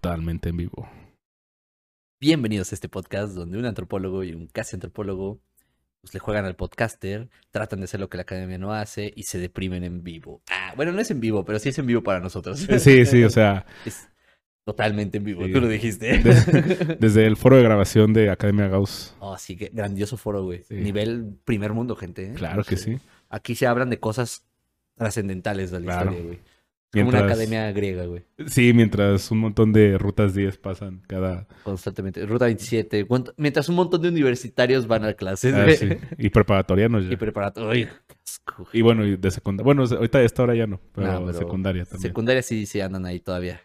totalmente en vivo. Bienvenidos a este podcast donde un antropólogo y un casi antropólogo pues, le juegan al podcaster, tratan de hacer lo que la academia no hace y se deprimen en vivo. Ah, bueno, no es en vivo, pero sí es en vivo para nosotros. Sí, sí, o sea, Es totalmente en vivo, Sí. tú lo dijiste. de- desde el foro de grabación de Academia Gauss. Oh, sí, que grandioso foro, güey. Sí. Nivel primer mundo, gente. ¿eh? Claro que sí. Aquí se hablan de cosas trascendentales de la Claro. historia, güey. Como una Mientras- academia griega, güey. Sí, mientras un montón de rutas 10 pasan cada... Constantemente. Ruta 27. cuánto- Mientras un montón de universitarios van a clases, ah, sí, y preparatorianos ya. Y preparatorio. Qué asco, güey. Y bueno, y de secundaria. Bueno, ahorita esta hora ya no, pero, No, pero secundaria también. Secundaria sí, sí andan ahí todavía.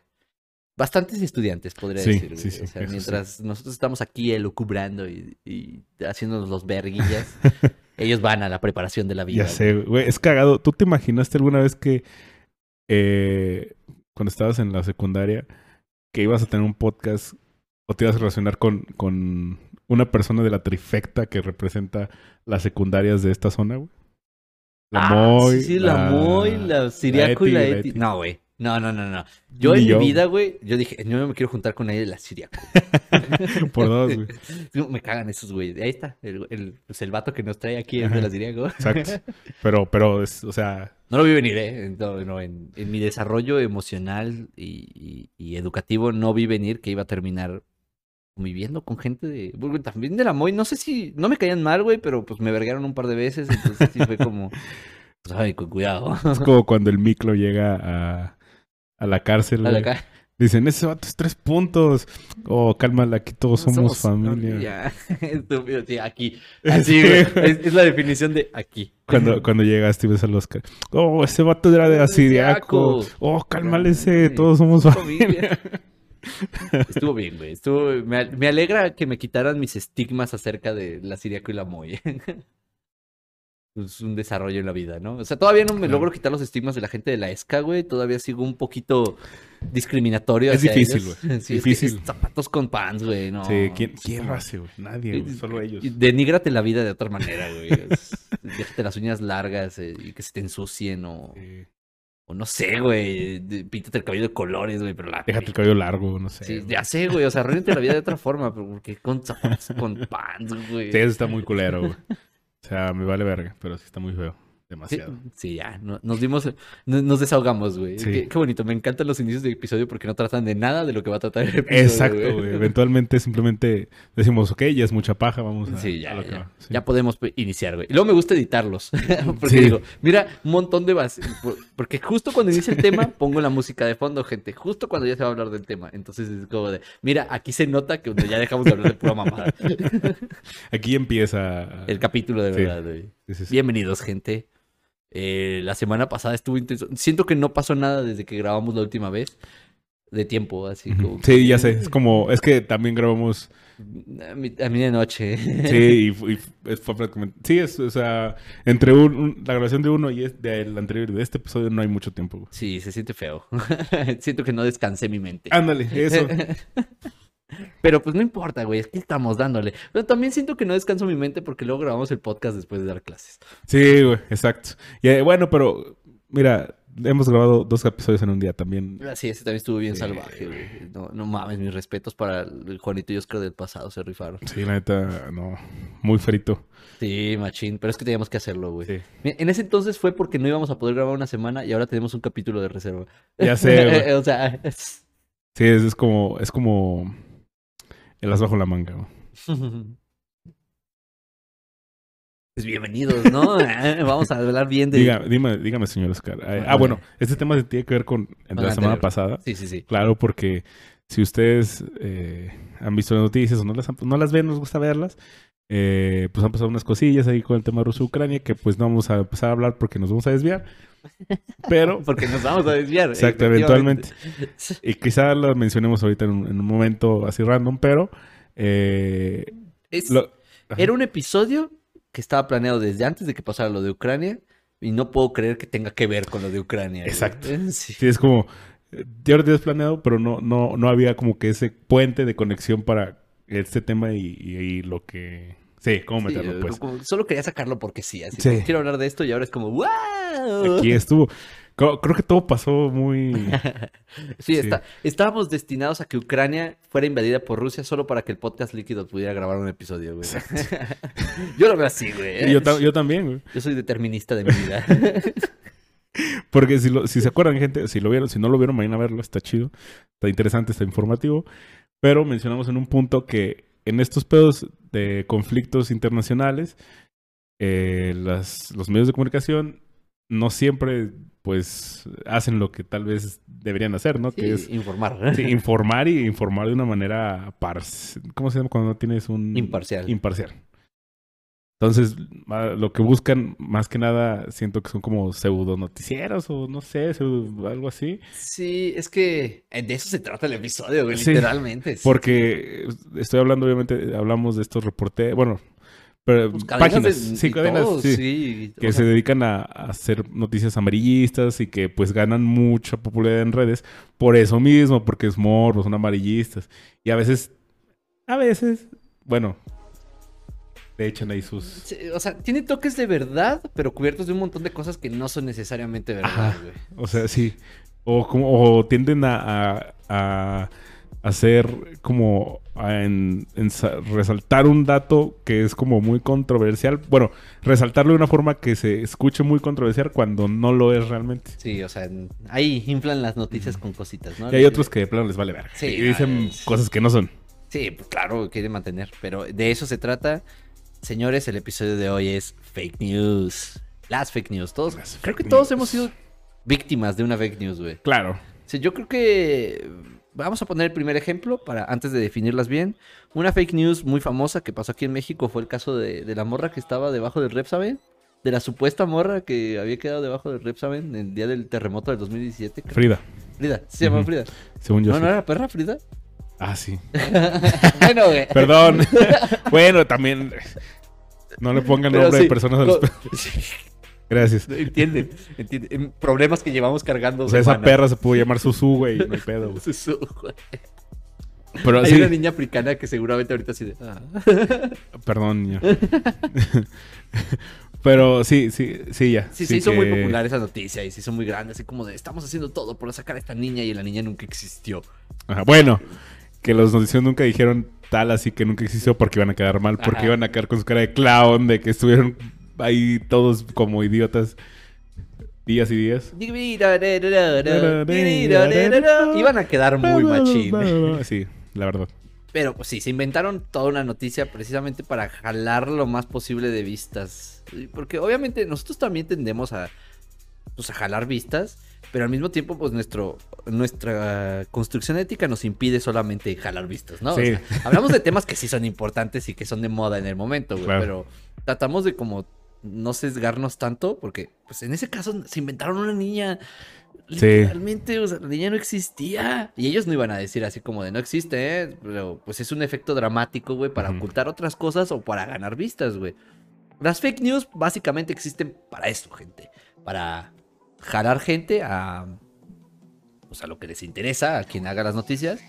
Bastantes estudiantes, podría Sí, decir. sí, sí, O sea, mientras nosotros estamos aquí elucubrando y, y haciéndonos los verguillas, ellos van a la preparación de la vida. Ya sé, güey. Es cagado. ¿Tú te imaginaste alguna vez que eh, cuando estabas en la secundaria que ibas a tener un podcast o te ibas a relacionar con, con una persona de la trifecta que representa las secundarias de esta zona, güey? La Ah, Moy. sí, sí, la, Moy, la Siriaco y la Eti. No, güey. No, no, no, no. Yo Ni en yo. mi vida, güey, yo dije, yo no me quiero juntar con nadie de la Siriaco. Por dos, güey. No, me cagan esos, güey. Ahí está, el, el, pues el vato que nos trae aquí es de la Siriaco. Exacto. Pero, pero, es, o sea, No lo vi venir, ¿eh? No, no, en, en mi desarrollo emocional y, y- y educativo no vi venir que iba a terminar conviviendo con gente de... bueno, también de la Moy, no sé si... No me caían mal, güey, pero pues me vergaron un par de veces, entonces sí fue como... Pues, ay, con cuidado. es como cuando el micro llega a, a la cárcel. A la Dicen, ese vato es tres puntos. Oh, cálmala, aquí todos somos, familia. Ya, estúpido, sí, aquí. Así, güey. Es, es la definición de aquí. Cuando, cuando llegaste y ves al Oscar. Oh, ese vato era de Asiriaco. Oh, cálmale ese, todos somos familia. Estuvo bien, güey. Estuvo... Me, me alegra que me quitaran mis estigmas acerca de la Siriaco y la Moy. Es un desarrollo en la vida, ¿no? O sea, todavía no me Claro. logro quitar los estigmas de la gente de la ESCA, güey. Todavía sigo un poquito discriminatorio. Es hacia difícil, güey. Sí, es que Difícil. es zapatos con pants, güey. No. Sí, ¿quién, quién lo hace, güey? Nadie, güey, solo ellos. Denígrate la vida de otra manera, güey. Déjate las uñas largas eh, y que se te ensucien o, Sí. o no sé, güey. Píntate el cabello de colores, güey, pero la... Déjate el cabello largo, no sé. Sí, güey. ya sé, güey. O sea, arruínate la vida de otra forma, pero porque con zapatos con pants, güey. Sí, eso está muy culero, güey. O sea, me vale verga, pero sí está muy feo. Demasiado. sí, ya, no- nos dimos, no- nos desahogamos, güey. Sí. Qué, qué bonito, me encantan los inicios del episodio porque no tratan de nada de lo que va a tratar el episodio. Exacto, güey. Eventualmente simplemente decimos, ok, ya es mucha paja, vamos a, Sí, a ya, lo que ya. va. Sí. Ya podemos iniciar, güey. Luego me gusta editarlos. porque digo, mira, un montón de base. por- Porque justo cuando inicia el tema, pongo la música de fondo, gente. Justo cuando ya se va a hablar del tema. Entonces es como de, mira, aquí se nota que ya dejamos de hablar de pura mamada. Aquí empieza. El capítulo de verdad, güey. Bienvenidos, gente. Eh, la semana pasada estuvo intenso. Siento que no pasó nada desde que grabamos la última vez. De tiempo, así como. Sí, ya sé. Es como, es que también grabamos. A mí, de noche. Sí, y, y fu- fue prácticamente. Sí, es, o sea, entre un- un- la grabación de uno y es del anterior de este episodio no hay mucho tiempo. Sí, se siente feo. Siento que no descansé mi mente. Ándale, eso. Pero pues no importa, güey, es que estamos dándole. Pero también siento que no descanso mi mente porque luego grabamos el podcast después de dar clases. Sí, güey, exacto. Y, eh, bueno, pero mira, hemos grabado dos episodios en un día también. Así, ese también estuvo bien Sí, salvaje, güey. No, no mames, mis respetos para el Juanito y Oscar del pasado, se rifaron. Sí, la neta, no. Muy frito. Sí, machín, pero es que teníamos que hacerlo, güey. Sí. En ese entonces fue porque no íbamos a poder grabar una semana y ahora tenemos un capítulo de reserva. Ya sé, güey. o sea, es- Sí, es, es como, es como el as bajo la manga. güey. Pues bienvenidos, ¿no? Vamos a hablar bien de... Diga, dime, dígame, señor Oscar. Ah, ah, bueno, este tema tiene que ver con la semana anterior. pasada. Sí, sí, sí. Claro, porque si ustedes eh, han visto las noticias o no las, han- no las ven, nos gusta verlas, eh, pues han pasado unas cosillas ahí con el tema Rusia-Ucrania que pues no vamos a empezar a hablar porque nos vamos a desviar. Pero, Porque nos vamos a desviar. exacto, eventualmente. Y quizá lo mencionemos ahorita en un, en un momento así random, pero... eh, Es- lo- ajá. Era un episodio que estaba planeado desde antes de que pasara lo de Ucrania y no puedo creer que tenga que ver con lo de Ucrania. Exacto. Sí. Sí, es como... Ya lo tienes planeado, pero no, no, no había como que ese puente de conexión para este tema y, y- y lo que... Sí, cómo Sí, meterlo, pues. como- solo quería sacarlo porque sí, así. Sí. Quiero hablar de esto y ahora es como ¡Wow! Aquí estuvo. Creo, que todo pasó muy... Sí, Sí. Está, estábamos destinados a que Ucrania fuera invadida por Rusia solo para que el podcast líquido pudiera grabar un episodio, güey. yo lo veo así, güey. Yo, ta- yo también, güey. Yo soy determinista de mi vida. Porque si, lo- si se acuerdan, gente, si lo vieron, si no lo vieron, vayan a verlo, está chido, está interesante, está informativo. Pero mencionamos en un punto que en estos pedos de conflictos internacionales, eh, las, los medios de comunicación no siempre, pues, hacen lo que tal vez deberían hacer, ¿no? Sí, que es informar. sí, informar y informar de una manera pars ¿Cómo se llama cuando no tienes un... Imparcial. Imparcial. Entonces, lo que buscan, más que nada, siento que son como pseudo noticieros o no sé, pseudo- algo así. Sí, es que eh, de eso se trata el episodio, güey, Sí, literalmente. Porque estoy hablando, obviamente, hablamos de estos reporteros, bueno, pero Pues páginas, de- sí, cadenas, todo, sí, sí, que o se dedican a, a hacer noticias amarillistas y que pues ganan mucha popularidad en redes por eso mismo, porque es morbo, son amarillistas. Y a veces, a veces, bueno, le echan ahí sus... sí, o sea, tiene toques de verdad, pero cubiertos de un montón de cosas que no son necesariamente verdad, Ajá. güey. O sea, sí. O, como, o tienden a, a, a hacer como a en- ensa- resaltar un dato que es como muy controversial. Bueno, resaltarlo de una forma que se escuche muy controversial cuando no lo es realmente. Sí, o sea, en- ahí inflan las noticias con cositas, ¿no? Y hay otros que de plano les vale ver. Sí, y dicen es- cosas que no son. Sí, pues claro, quiere mantener, pero de eso se trata. Señores, el episodio de hoy es fake news. Las fake news. Todos, Las creo que todos news. hemos sido víctimas de una fake news, güey. Claro. Sí, yo creo que vamos a poner el primer ejemplo para antes de definirlas bien. Una fake news muy famosa que pasó aquí en México fue el caso de, de la morra que estaba debajo del Repsamen. De la supuesta morra que había quedado debajo del Repsamen el día del terremoto del 2017. creo. Frida, Frida, se llama. Frida. según yo. No, sí. no era perra Frida. Ah, sí. bueno, güey. Perdón. bueno, también. No le pongan nombre sí, de personas a los... co- Gracias. Entienden, entienden. Problemas que llevamos cargando. O sea, esa perra se pudo llamar Susu, güey. No hay pedo. güey. Susu, güey. Pero Hay sí. una niña africana que seguramente ahorita así de. ah. Perdón, niña. Pero sí, sí, sí, ya. Sí, se hizo muy que- popular esa noticia y se hizo muy grande, así como de estamos haciendo todo por sacar a esta niña y la niña nunca existió. Ajá, Bueno, que los noticios nunca dijeron tal así que nunca existió porque iban a quedar mal, porque Ajá. iban a quedar con su cara de clown, de que estuvieron ahí todos como idiotas días y días. Iban a quedar muy machín. Sí, la verdad. Pero pues sí, se inventaron toda una noticia precisamente para jalar lo más posible de vistas. Porque obviamente nosotros también tendemos a, pues, a jalar vistas, pero al mismo tiempo pues nuestro, nuestra construcción ética nos impide solamente jalar vistas, ¿no? O Sí. sea, hablamos de temas que sí son importantes y que son de moda en el momento, güey, Claro. pero tratamos de como no sesgarnos tanto porque pues en ese caso se inventaron una niña Sí. Literalmente, o sea, la niña no existía. Y ellos no iban a decir así como de no existe, ¿eh? Pero pues es un efecto dramático, güey, para ocultar otras cosas o para ganar vistas, güey. Las fake news básicamente existen para esto, gente. Para jalar gente a. Pues a lo que les interesa, a quien haga las noticias.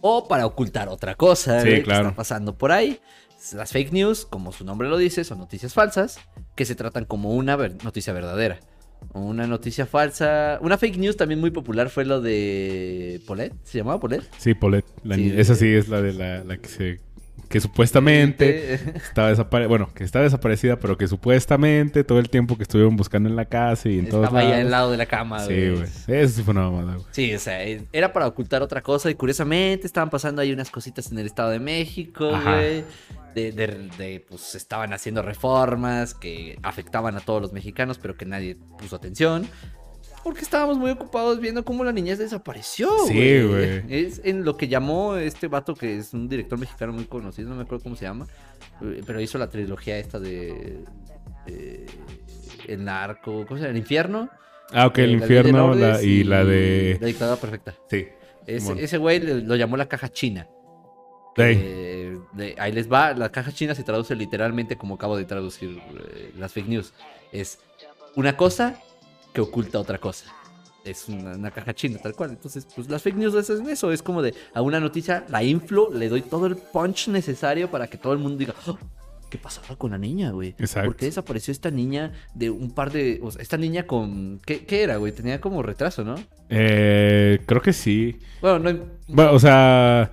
O para ocultar otra cosa, Sí, güey, que está pasando por ahí. Las fake news, como su nombre lo dice, son noticias falsas que se tratan como una ver- noticia verdadera. Una noticia falsa. Una fake news también muy popular fue lo de Polet. ¿Se llamaba Polet? Sí, la de- Esa sí es la de la, la que se... Que supuestamente estaba desaparecida, bueno, que está desaparecida, pero que supuestamente todo el tiempo que estuvieron buscando en la casa y en todos Estaba ahí lados. al lado de la cama, Sí, güey. Eso sí fue una mamada, güey. Sí, o sea, era para ocultar otra cosa y curiosamente estaban pasando ahí unas cositas en el Estado de México, güey. De, de- de, pues estaban haciendo reformas que afectaban a todos los mexicanos, pero que nadie puso atención. Porque estábamos muy ocupados viendo cómo la niña desapareció, Sí, güey. Es en lo que llamó este vato que es un director mexicano muy conocido, no me acuerdo cómo se llama, eh, pero hizo la trilogía esta de... eh, el narco, ¿cómo se llama? El infierno. Ah, ok, eh, el de infierno la- y la de... La dictadura perfecta. Sí. Ese, güey le- lo llamó la caja china. Sí. Eh, de- ahí les va. La caja china se traduce literalmente como acabo de traducir eh, las fake news. Es una cosa que oculta otra cosa. Es una, una caja china, tal cual. Entonces, pues las fake news es eso. Es como de a una noticia la inflo, le doy todo el punch necesario para que todo el mundo diga, "Oh, ¿qué pasaba con la niña, güey? Exacto. ¿Por qué desapareció esta niña de un par de... O sea, esta niña con... ¿Qué, qué era, güey? Tenía como retraso, ¿no? Eh, creo que sí. Bueno, no... Bueno, o sea.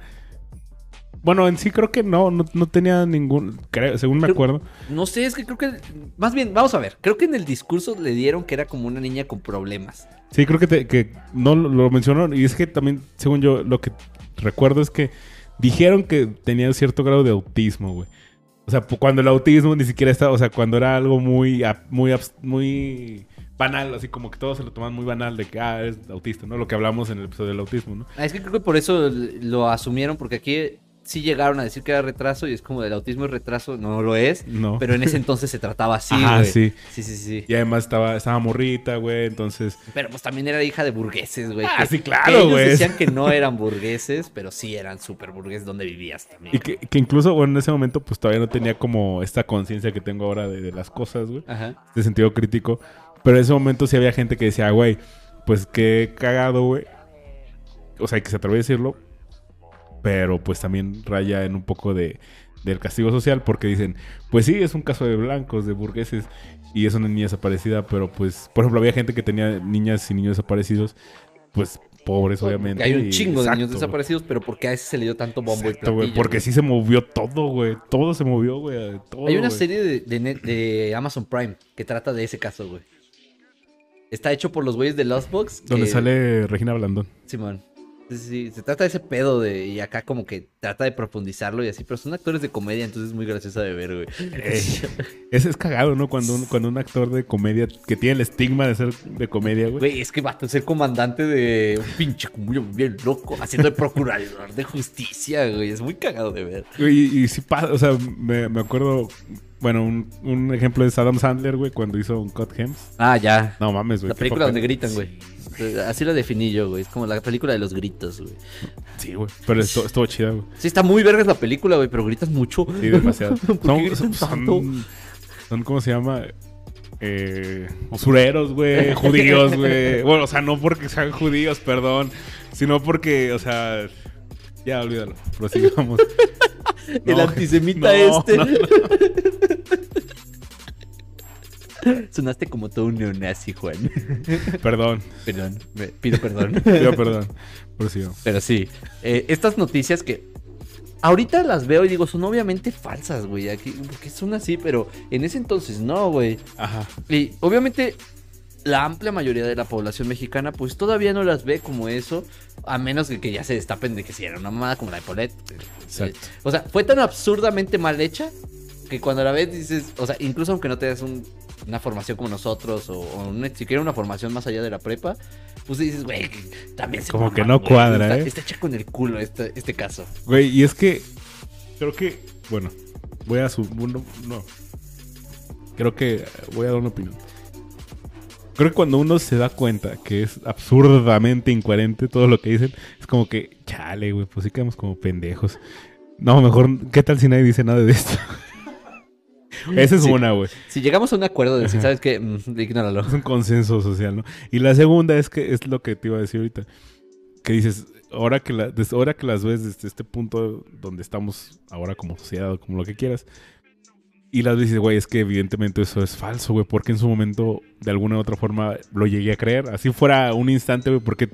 Bueno, en sí creo que no, no, no tenía ningún. creo- según me Creo- acuerdo. No sé, es que creo que... Más bien, vamos a ver. Creo que en el discurso le dieron que era como una niña con problemas. Sí, creo que, te- que no lo, mencionó. Y es que también, según yo, lo que recuerdo es que dijeron que tenía cierto grado de autismo, güey. O sea, cuando el autismo ni siquiera estaba. O sea, cuando era algo muy, muy, muy banal, así como que todos se lo toman muy banal de que, ah, es autista, ¿no? Lo que hablamos en el episodio del autismo, ¿no? Ah, es que creo que por eso lo asumieron, porque aquí sí llegaron a decir que era retraso y es como del autismo es retraso, no lo es, No. pero en ese entonces se trataba así, güey. sí. Sí, sí, sí. Y además estaba, estaba morrita, güey. Entonces. Pero pues también era hija de burgueses, güey. Ah, que- sí, claro, ellos güey. decían que no eran burgueses, pero sí eran súper burgueses donde vivías también. Y que, que incluso, bueno, en ese momento, pues todavía no tenía como esta conciencia que tengo ahora de, de las cosas, güey. Ajá. De sentido crítico. Pero en ese momento sí había gente que decía, güey, pues qué cagado, güey. O sea, que se atreve a decirlo. Pero pues también raya en un poco de, del castigo social. Porque dicen, pues sí, es un caso de blancos, de burgueses. Y es una niña desaparecida. Pero pues, por ejemplo, había gente que tenía niñas y niños desaparecidos. Pues pobres, obviamente. Hay un y- chingo de niños desaparecidos, pero ¿por qué a ese se le dio tanto bombo Exacto, y platillo? porque sí se movió todo, güey. Todo se movió, güey. Hay una serie de, de net- de Amazon Prime que trata de ese caso, güey. Está hecho por los güeyes de Lost Box. Donde que- sale Regina Blandón. Simón. Sí, sí, se trata de ese pedo de. Y acá como que trata de profundizarlo y así, pero son actores de comedia, entonces es muy graciosa de ver, güey. Ese es cagado, ¿no? Cuando un, cuando un actor de comedia que tiene el estigma de ser de comedia, güey. Güey, es que va a ser comandante de un pinche cumullo bien loco, haciendo de procurador de justicia, güey. Es muy cagado de ver. Y, y sí pasa, o sea, me, me acuerdo, bueno, un, un ejemplo es Adam Sandler, güey, cuando hizo un Cut Hems. Ah, ya. No mames, güey. La película papel. donde gritan, güey. Así la definí yo, güey. Es como la película de los gritos, güey. Sí, güey. Pero estuvo, estuvo chida, güey. Sí, está muy vergas la película, güey, pero gritas mucho. Sí, demasiado. ¿Por qué son, son, tanto? son, son, ¿cómo se llama? Eh, usureros, güey, judíos, güey. Bueno, o sea, no porque sean judíos, perdón, sino porque, o sea, ya olvídalo, prosigamos. El No, antisemita no, este. no. Sonaste como todo un neonazi, Juan. Perdón, Perdón, pido perdón. pido perdón. Prosigamos. Pero sí, eh, estas noticias que ahorita las veo y digo, son obviamente falsas, güey. Aquí, porque son así, pero en ese entonces no, güey. Ajá. Y obviamente la amplia mayoría de la población mexicana, pues todavía no las ve como eso, a menos de que ya se destapen de que si era una mamada como la de Polet. Exacto. O sea, fue tan absurdamente mal hecha que cuando la ves dices, o sea, incluso aunque no tengas un- una formación como nosotros o, o una- siquiera una formación más allá de la prepa, pues dices, güey, también se Como que no güey. cuadra, está, ¿eh? Está hecha con el culo este, este caso. Güey, y es que creo que, bueno, voy a su... No, no. Creo que voy a dar una opinión. Creo que cuando uno se da cuenta que es absurdamente incoherente todo lo que dicen, es como que, chale, güey, pues sí quedamos como pendejos. No, mejor, ¿qué tal si nadie dice nada de esto? Esa es Sí. una, güey. Si llegamos a un acuerdo de decir. ¿sabes qué? Mm, ignóralo. Es un consenso social, ¿no? Y la segunda es que es lo que te iba a decir ahorita. Que dices, ahora que, la, ahora que las ves desde este punto donde estamos ahora como sociedad o como lo que quieras, y las ves y dices, güey, es que evidentemente eso es falso, güey, porque en su momento de alguna u otra forma lo llegué a creer. Así fuera un instante, güey, porque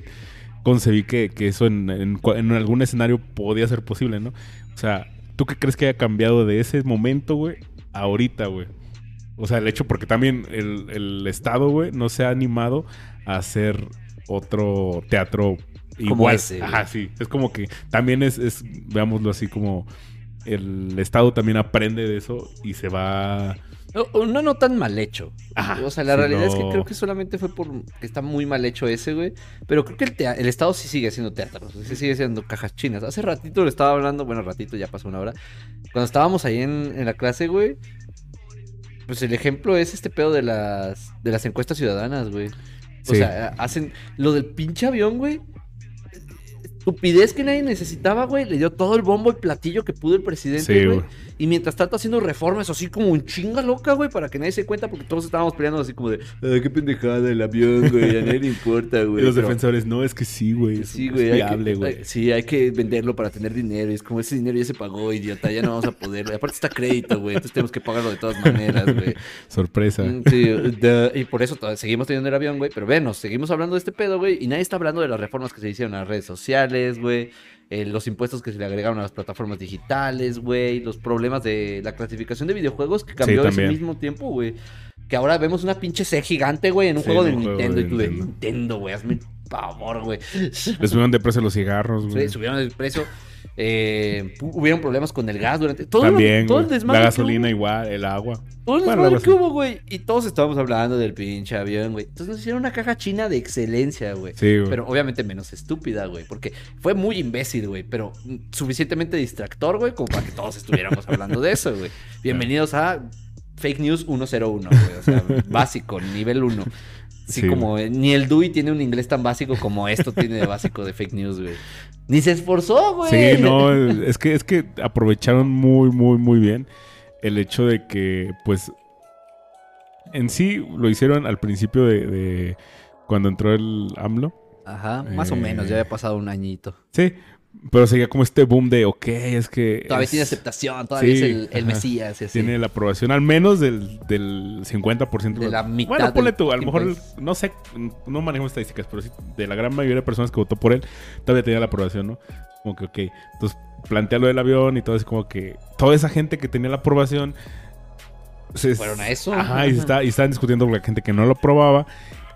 concebí que, que eso en, en en algún escenario podía ser posible, ¿no? O sea, ¿tú qué crees que haya cambiado de ese momento, güey, ahorita, güey? O sea, el hecho porque también el, el Estado, güey, no se ha animado a hacer otro teatro Como igual. ese. Ajá, sí. Es como que también es, es, veámoslo así como el Estado también aprende de eso y se va... No, no, tan mal hecho. Ajá, o sea, la realidad es que creo que solamente fue por que está muy mal hecho ese, güey. Pero creo que el, el Estado sí sigue haciendo teatro, sí sigue haciendo cajas chinas. Hace ratito le estaba hablando, bueno, ratito, ya pasó una hora. Cuando estábamos ahí en, en la clase, güey. Pues el ejemplo es este pedo de las, de las encuestas ciudadanas, güey. O Sí. sea, hacen lo del pinche avión, güey. Estupidez que nadie necesitaba, güey, le dio todo el bombo y platillo que pudo el presidente, Sí, güey. Y mientras tanto haciendo reformas así como en chinga loca, güey, para que nadie se cuenta, porque todos estábamos peleando así como de, "Ay, qué pendejada el avión, güey, a nadie le importa, güey. Y los Pero- defensores, no, es que sí, güey. es- Sí, güey. hay viable, que- güey. hay- Sí, hay que venderlo para tener dinero. Y es como ese dinero ya se pagó, idiota. Ya no vamos a poder. Aparte está crédito, güey. Entonces tenemos que pagarlo de todas maneras, güey. Sorpresa. Mm, Sí, de- y por eso seguimos teniendo el avión, güey. Pero venos, seguimos hablando de este pedo, güey. Y nadie está hablando de las reformas que se hicieron a las redes sociales, güey. eh, los impuestos que se le agregaron a las plataformas digitales, güey. Los problemas de la clasificación de videojuegos que cambió ese también. mismo tiempo, güey. Que ahora vemos una pinche C gigante, güey, en un Sí, juego de un juego Nintendo. de y tú de Nintendo. Nintendo, güey. Hazme el favor, güey. Les subieron de precio los cigarros, güey. Sí, subieron el precio. Eh, hu- hubieron problemas con el gas durante todo, lo- También, todo el desmadre La gasolina hubo, igual, el agua. todo el desmadre que hubo, güey. Y todos estábamos hablando del pinche avión, güey. Entonces nos hicieron una caja china de excelencia, güey. Sí, güey. Pero obviamente menos estúpida, güey. Porque fue muy imbécil, güey. Pero suficientemente distractor, güey, como para que todos estuviéramos hablando de eso, güey. Bienvenidos a Fake News 101, güey. O sea, básico, nivel 1. Así Sí, como eh, ni el Dewey tiene un inglés tan básico como esto tiene de básico de fake news, güey. Ni se esforzó, güey. Sí, no, es que, es que aprovecharon muy, muy, muy bien el hecho de que, pues, en sí lo hicieron al principio de, de cuando entró el AMLO. Ajá, más o Eh, menos, ya había pasado un añito. Sí, pero seguía como este boom de, ok, es que... Todavía es- tiene aceptación, todavía Sí, es el, el. Mesías, y así. Tiene la aprobación al menos del, del 50%. De la mitad Bueno, ponle tú, a lo mejor, es- no sé, no manejo estadísticas, pero sí, de la gran mayoría de personas que votó por él, todavía tenía la aprobación, ¿no? Como que, ok, entonces plantea lo del avión y todo, es como que toda esa gente que tenía la aprobación... se- Fueron a eso. Ajá, y, está, y estaban discutiendo con la gente que no lo aprobaba.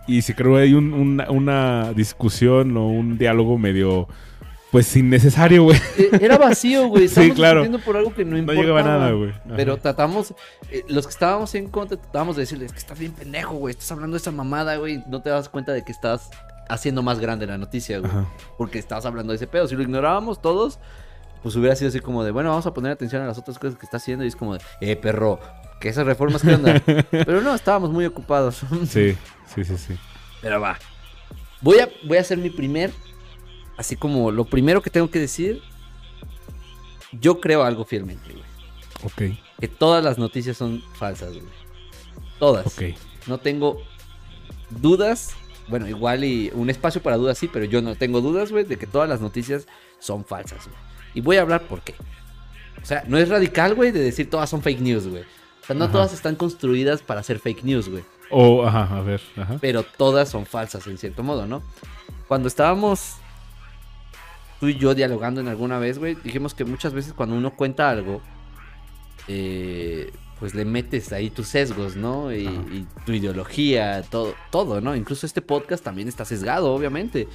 Y se creó ahí un- una, una discusión o un diálogo medio, pues, innecesario, güey. Eh, Era vacío, güey. Sí, claro. por algo que no No importaba. llegaba a nada, güey. Pero tratamos, eh, los que estábamos en contra, tratábamos de decirles que estás bien pendejo, güey. Estás hablando de esa mamada, güey. No te das cuenta de que estás haciendo más grande la noticia, güey. Ajá. Porque estabas hablando de ese pedo. Si lo ignorábamos todos, pues hubiera sido así como de, bueno, vamos a poner atención a las otras cosas que está haciendo. Y es como de, eh, perro, que esas reformas, ¿qué onda? Pero no, estábamos muy ocupados. Sí, sí, sí, sí. Pero va. Voy a, voy a hacer mi primer. Así como lo primero que tengo que decir. Yo creo algo fielmente, güey. Ok, Que todas las noticias son falsas, güey. Todas. ok. No tengo dudas. Bueno, igual y un espacio para dudas sí, pero yo no tengo dudas, güey, de que todas las noticias son falsas, güey. Y voy a hablar por qué. O sea, no es radical, güey, de decir todas son fake news, güey. O sea, no Ajá. todas están construidas para ser fake news, güey. O, ajá, a ver, ajá. pero todas son falsas en cierto modo, ¿no? Cuando estábamos tú y yo dialogando en alguna vez, güey, dijimos que muchas veces cuando uno cuenta algo, eh, pues le metes ahí tus sesgos, ¿no? Y, y tu ideología, todo, todo, ¿no? Incluso este podcast también está sesgado, obviamente.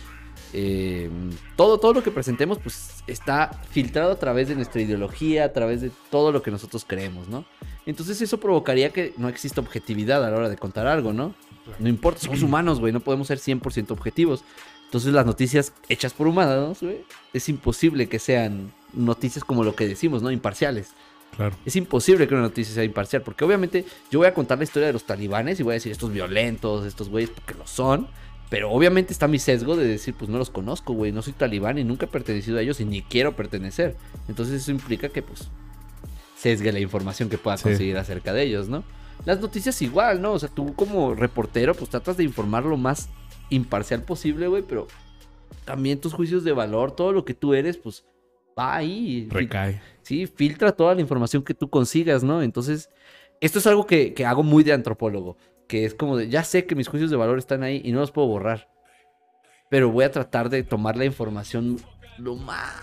Eh, todo, todo lo que presentemos, pues está filtrado a través de nuestra ideología, a través de todo lo que nosotros creemos, ¿no? Entonces eso provocaría que no exista objetividad a la hora de contar algo, ¿no? No importa, somos humanos, güey, no podemos ser 100% objetivos. Entonces las noticias hechas por humanos, güey, es imposible que sean noticias como lo que decimos, ¿no? Imparciales. Claro. Es imposible que una noticia sea imparcial, porque obviamente yo voy a contar la historia de los talibanes y voy a decir estos violentos, estos güeyes, porque lo son. Pero obviamente está mi sesgo de decir, pues no los conozco, güey, no soy talibán y nunca he pertenecido a ellos y ni quiero pertenecer. Entonces eso implica que, pues, sesgue la información que pueda Sí. conseguir acerca de ellos, ¿no? Las noticias igual, ¿no? O sea, tú como reportero, pues tratas de informar lo más imparcial posible, güey, pero también tus juicios de valor, todo lo que tú eres, pues va ahí. Recae. Sí, filtra toda la información que tú consigas, ¿no? Entonces, esto es algo que, que hago muy de antropólogo, que es como de, ya sé que mis juicios de valor están ahí y no los puedo borrar, pero voy a tratar de tomar la información lo más,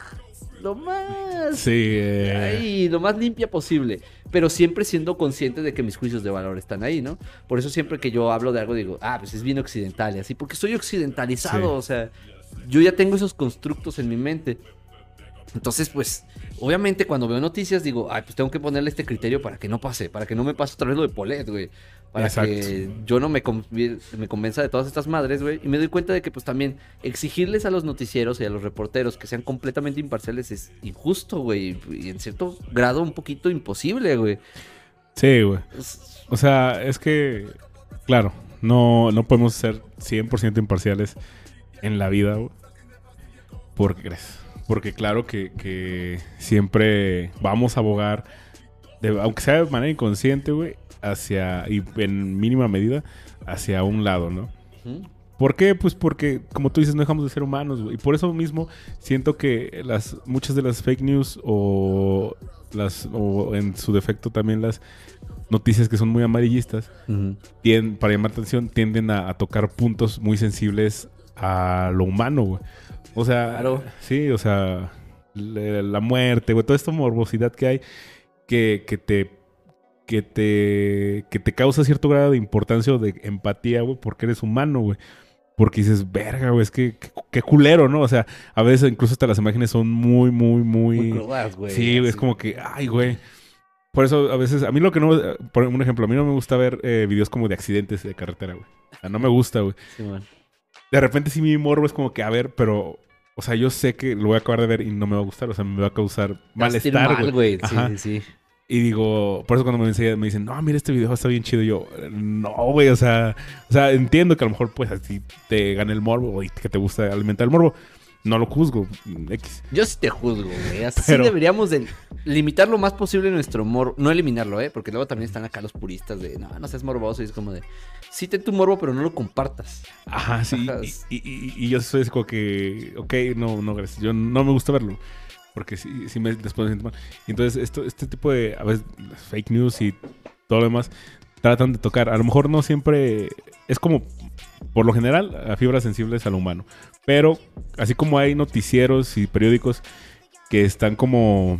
lo más, Sí, eh, ahí, lo más limpia posible, pero siempre siendo consciente de que mis juicios de valor están ahí, ¿no? Por eso siempre que yo hablo de algo digo, ah, pues es bien occidental y así, porque soy occidentalizado, Sí. o sea, yo ya tengo esos constructos en mi mente. Entonces, pues, obviamente cuando veo noticias digo, ay, pues tengo que ponerle este criterio para que no pase, para que no me pase otra vez lo de Polet, güey. Para que Exacto. yo no me, me convenza de todas estas madres, güey. Y me doy cuenta de que, pues, también exigirles a los noticieros y a los reporteros que sean completamente imparciales es injusto, güey. Y en cierto grado un poquito imposible, güey. sí, güey. O sea, es que, claro, no, no podemos ser 100% imparciales en la vida, güey. ¿Por qué crees? Porque claro que, que siempre vamos a abogar, de- aunque sea de manera inconsciente, güey, hacia, y en mínima medida, hacia un lado, ¿no? Ujú. ¿Por qué? Pues porque, como tú dices, no dejamos de ser humanos. Y por eso mismo siento que las, muchas de las fake news o, las, o en su defecto también las noticias que son muy amarillistas, Ujú. tien- para llamar atención, tienden a, a tocar puntos muy sensibles a lo humano, güey. O sea, Claro. sí, o sea, la, la muerte, güey, toda esta morbosidad que hay que, que te que te que te causa cierto grado de importancia o de empatía, güey, porque eres humano, güey. Porque dices, verga, güey, es que qué, culero, ¿no? O sea, a veces incluso hasta las imágenes son muy, muy, muy... Muy crudas, güey. Sí, es como que, ay, güey. Por eso a veces, a mí lo que no, por un ejemplo, a mí no me gusta ver eh, videos como de accidentes de carretera, güey. O sea, no me gusta, güey. Sí. De repente sí mi morbo es como que, a ver, pero, o sea, yo sé que lo voy a acabar de ver y no me va a gustar, o sea, me va a causar malestar, mal, güey. Sí, sí, sí. Y digo, por eso cuando me dicen, me dicen, no, mira, este video está bien chido. Y yo, no, güey, o sea, o sea, entiendo que a lo mejor, pues, así te gane el morbo y que te gusta alimentar el morbo. No lo juzgo, X. Yo sí te juzgo, güey. Así Pero- deberíamos de limitar lo más posible nuestro morbo. No eliminarlo, ¿eh? Porque luego también están acá los puristas de, no, no seas morboso. Y es como de, sí ten tu morbo, pero no lo compartas. Ajá, sí. Y, y- y- y yo soy como que, ok, no, no, gracias. Yo no me gusta verlo. Porque sí, sí me después me siento mal. Entonces, esto, este tipo de, a veces, fake news y todo lo demás, tratan de tocar. A lo mejor no siempre, es como, por lo general, a fibras sensibles al humano. Pero, así como hay noticieros y periódicos que están como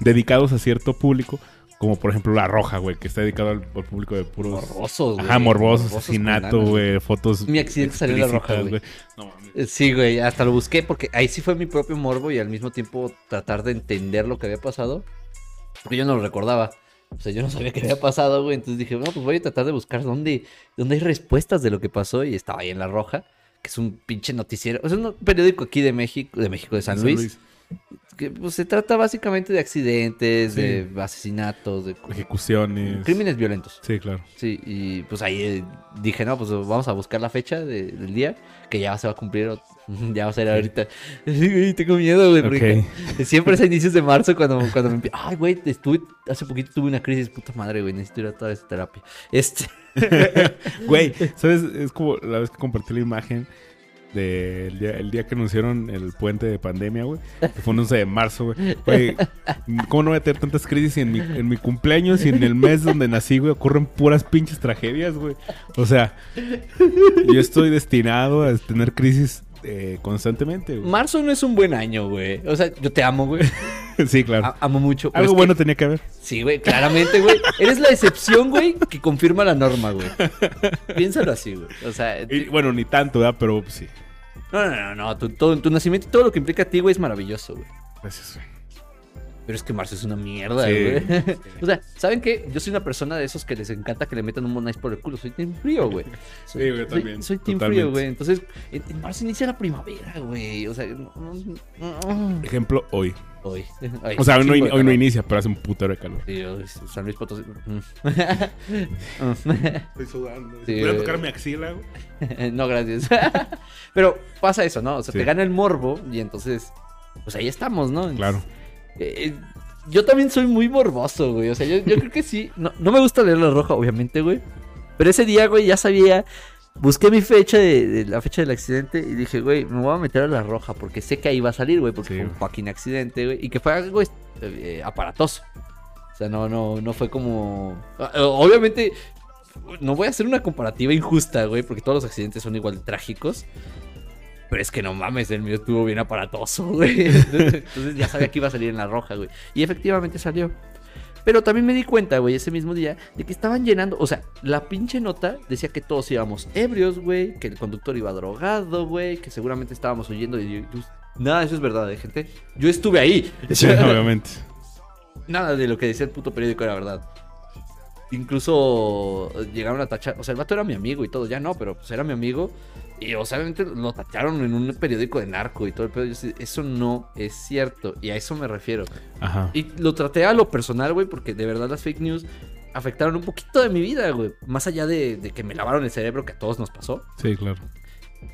dedicados a cierto público, como por ejemplo La Roja, güey, que está dedicado al, al público de puros... Morbosos, güey. Ajá, morbosos, Morbosos ganas, güey, fotos. Mi accidente salió en La Roja, güey. No. Eh, Sí, güey, hasta lo busqué porque ahí sí fue mi propio morbo y al mismo tiempo tratar de entender lo que había pasado. Porque yo no lo recordaba. O sea, yo no sabía qué había pasado, güey. Entonces dije, no, pues voy a tratar de buscar dónde, dónde hay respuestas de lo que pasó. Y estaba ahí en La Roja, que es un pinche noticiero. Es un periódico aquí de México, de México, de San, Luis, Que pues, se trata básicamente de accidentes, Sí. de asesinatos, de Ejecuciones. crímenes violentos. Sí, claro. Sí, y pues ahí eh, dije, no, pues vamos a buscar la fecha de- del día, que ya se va a cumplir, o- ya va a ser ahorita. Sí, tengo miedo, güey, porque siempre es a inicios de marzo cuando, cuando me Ay, güey, estuve, hace poquito tuve una crisis, puta madre, güey, necesito ir a toda esa terapia. Este, Güey, ¿sabes? Es como la vez que compartí la imagen del día, el día que anunciaron el puente de pandemia, güey. Que fue un 11 de marzo, güey. Güey, ¿cómo no voy a tener tantas crisis y en mi, en mi cumpleaños y en el mes donde nací, güey? Ocurren puras pinches tragedias, güey. O sea, yo estoy destinado a tener crisis eh, constantemente, güey. marzo no es un buen año, güey. O sea, yo te amo, güey. Sí, claro. A- amo mucho. Algo que- bueno tenía que haber. Sí, güey, claramente, güey. Eres la excepción, güey, que confirma la norma, güey. Piénsalo así, güey. O sea, Y, bueno, ni tanto, ¿verdad? Pero sí. no, no, no, no. Tu, todo- tu nacimiento y todo lo que implica a ti, güey, es maravilloso, güey. Gracias, güey. Pero es que marzo es una mierda, Sí, güey. sí. o sea, ¿saben qué? Yo soy una persona de esos que les encanta que le metan un monais por el culo. Soy team frío, güey. Soy, Sí, güey, también, Soy, team frío, güey. Entonces, en, en marzo inicia la primavera, güey. O sea, no- no- no- Ejemplo, hoy. hoy. Ay, O sea, hoy no, in- hoy inicia, pero hace un putero de calor. Sí, San Luis Potosí. Estoy sudando. Sí, Voy a tocar mi axila, güey. no, gracias. Pero pasa eso, ¿no? O sea, Sí. te gana el morbo y entonces, pues ahí estamos, ¿no? Claro. Eh, yo también soy muy morboso, güey. O sea, yo, yo creo que sí. No, no me gusta leer la roja, obviamente, güey. Pero ese día, güey, ya sabía. Busqué mi fecha de, de la fecha del accidente y dije, güey, me voy a meter a la roja porque sé que ahí va a salir, güey, porque Sí, fue un fucking accidente, güey, y que fue algo eh, eh, aparatoso. O sea, no, no, no fue como. Eh, Obviamente, no voy a hacer una comparativa injusta, güey, porque todos los accidentes son igual de trágicos. Pero es que no mames, el mío estuvo bien aparatoso, güey. Entonces ya sabía que iba a salir en la roja, güey. Y efectivamente salió. Pero también me di cuenta, güey, ese mismo día, de que estaban llenando. O sea, la pinche nota decía que todos íbamos ebrios, güey. Que el conductor iba drogado, güey. Que seguramente estábamos huyendo. Y yo- yo- nada, eso es verdad, ¿eh, gente. Yo estuve ahí. Sí, obviamente. Nada de lo que decía el puto periódico era verdad. Incluso llegaron a tachar. O sea, el vato era mi amigo y todo. Ya no, pero pues era mi amigo. Y obviamente lo tacharon en un periódico de narco y todo el pedo. Yo decía, Eso no es cierto. Y a eso me refiero. Ajá. Y lo traté a lo personal, güey, porque de verdad las fake news afectaron un poquito de mi vida, güey. Más allá de, de que me lavaron el cerebro, que a todos nos pasó. Sí, claro.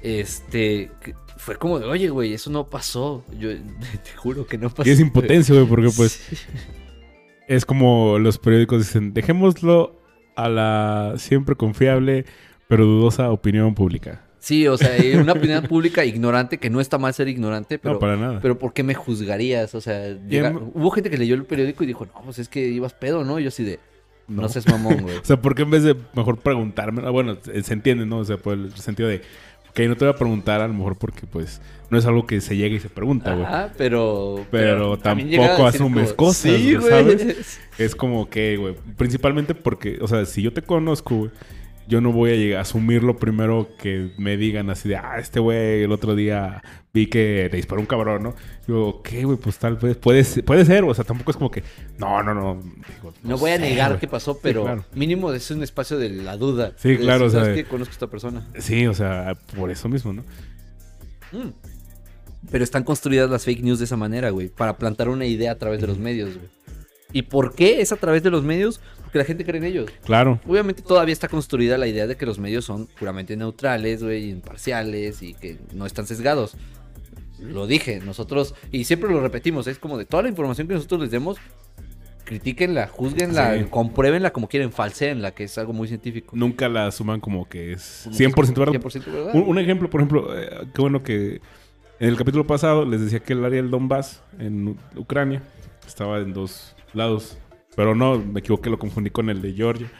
Este, fue como de, oye, güey, eso no pasó. Yo te juro que no pasó. Y es impotencia, güey, porque pues es como los periódicos dicen, dejémoslo a la siempre confiable pero dudosa opinión pública. Sí, o sea, una opinión pública ignorante, que no está mal ser ignorante, pero, no, para nada. pero ¿por qué me juzgarías? O sea, llega- hubo gente que leyó el periódico y dijo, no, pues es que ibas pedo, ¿no? Y yo así de, no, seas mamón, güey. O sea, ¿por qué en vez de mejor preguntarme? Ah, Bueno, se entiende, ¿no? O sea, por el sentido de que no te voy a preguntar a lo mejor porque pues no es algo que se llega y se pregunta, güey. Ajá, pero... Pero tampoco asumes como, cosas, Sí, güey. ¿sabes? Es como que, güey, principalmente porque, o sea, si yo te conozco, güey, yo no voy a llegar a asumir lo primero que me digan así de, ah, este güey el otro día vi que le disparó un cabrón, ¿no? Yo, ok, güey, pues tal vez, puede, ser- puede ser, o sea, tampoco es como que, no, no, no. Digo, No voy a negar qué pasó, pero claro. mínimo es un espacio de la duda. Sí, De claro, decir, o sea, ¿Sabes qué? Conozco a esta persona. Sí, o sea, por eso mismo, ¿no? Mm. Pero están construidas las fake news de esa manera, güey, para plantar una idea a través de los medios, güey. ¿Y por qué es a través de los medios? Porque la gente cree en ellos. Claro. Obviamente todavía está construida la idea de que los medios son puramente neutrales, güey, imparciales y que no están sesgados. Lo dije, nosotros, y siempre lo repetimos, es como de toda la información que nosotros les demos, critíquenla, juzguenla, Sí. compruébenla como quieren, falseenla, que es algo muy científico. Nunca la asuman como que es Como 100% verdad. 100% verdad. Un, un ejemplo, por ejemplo, eh, qué bueno que en el capítulo pasado les decía que el área del Donbass en Ucrania estaba en dos lados. Pero no, me equivoqué, lo confundí con el de Georgia.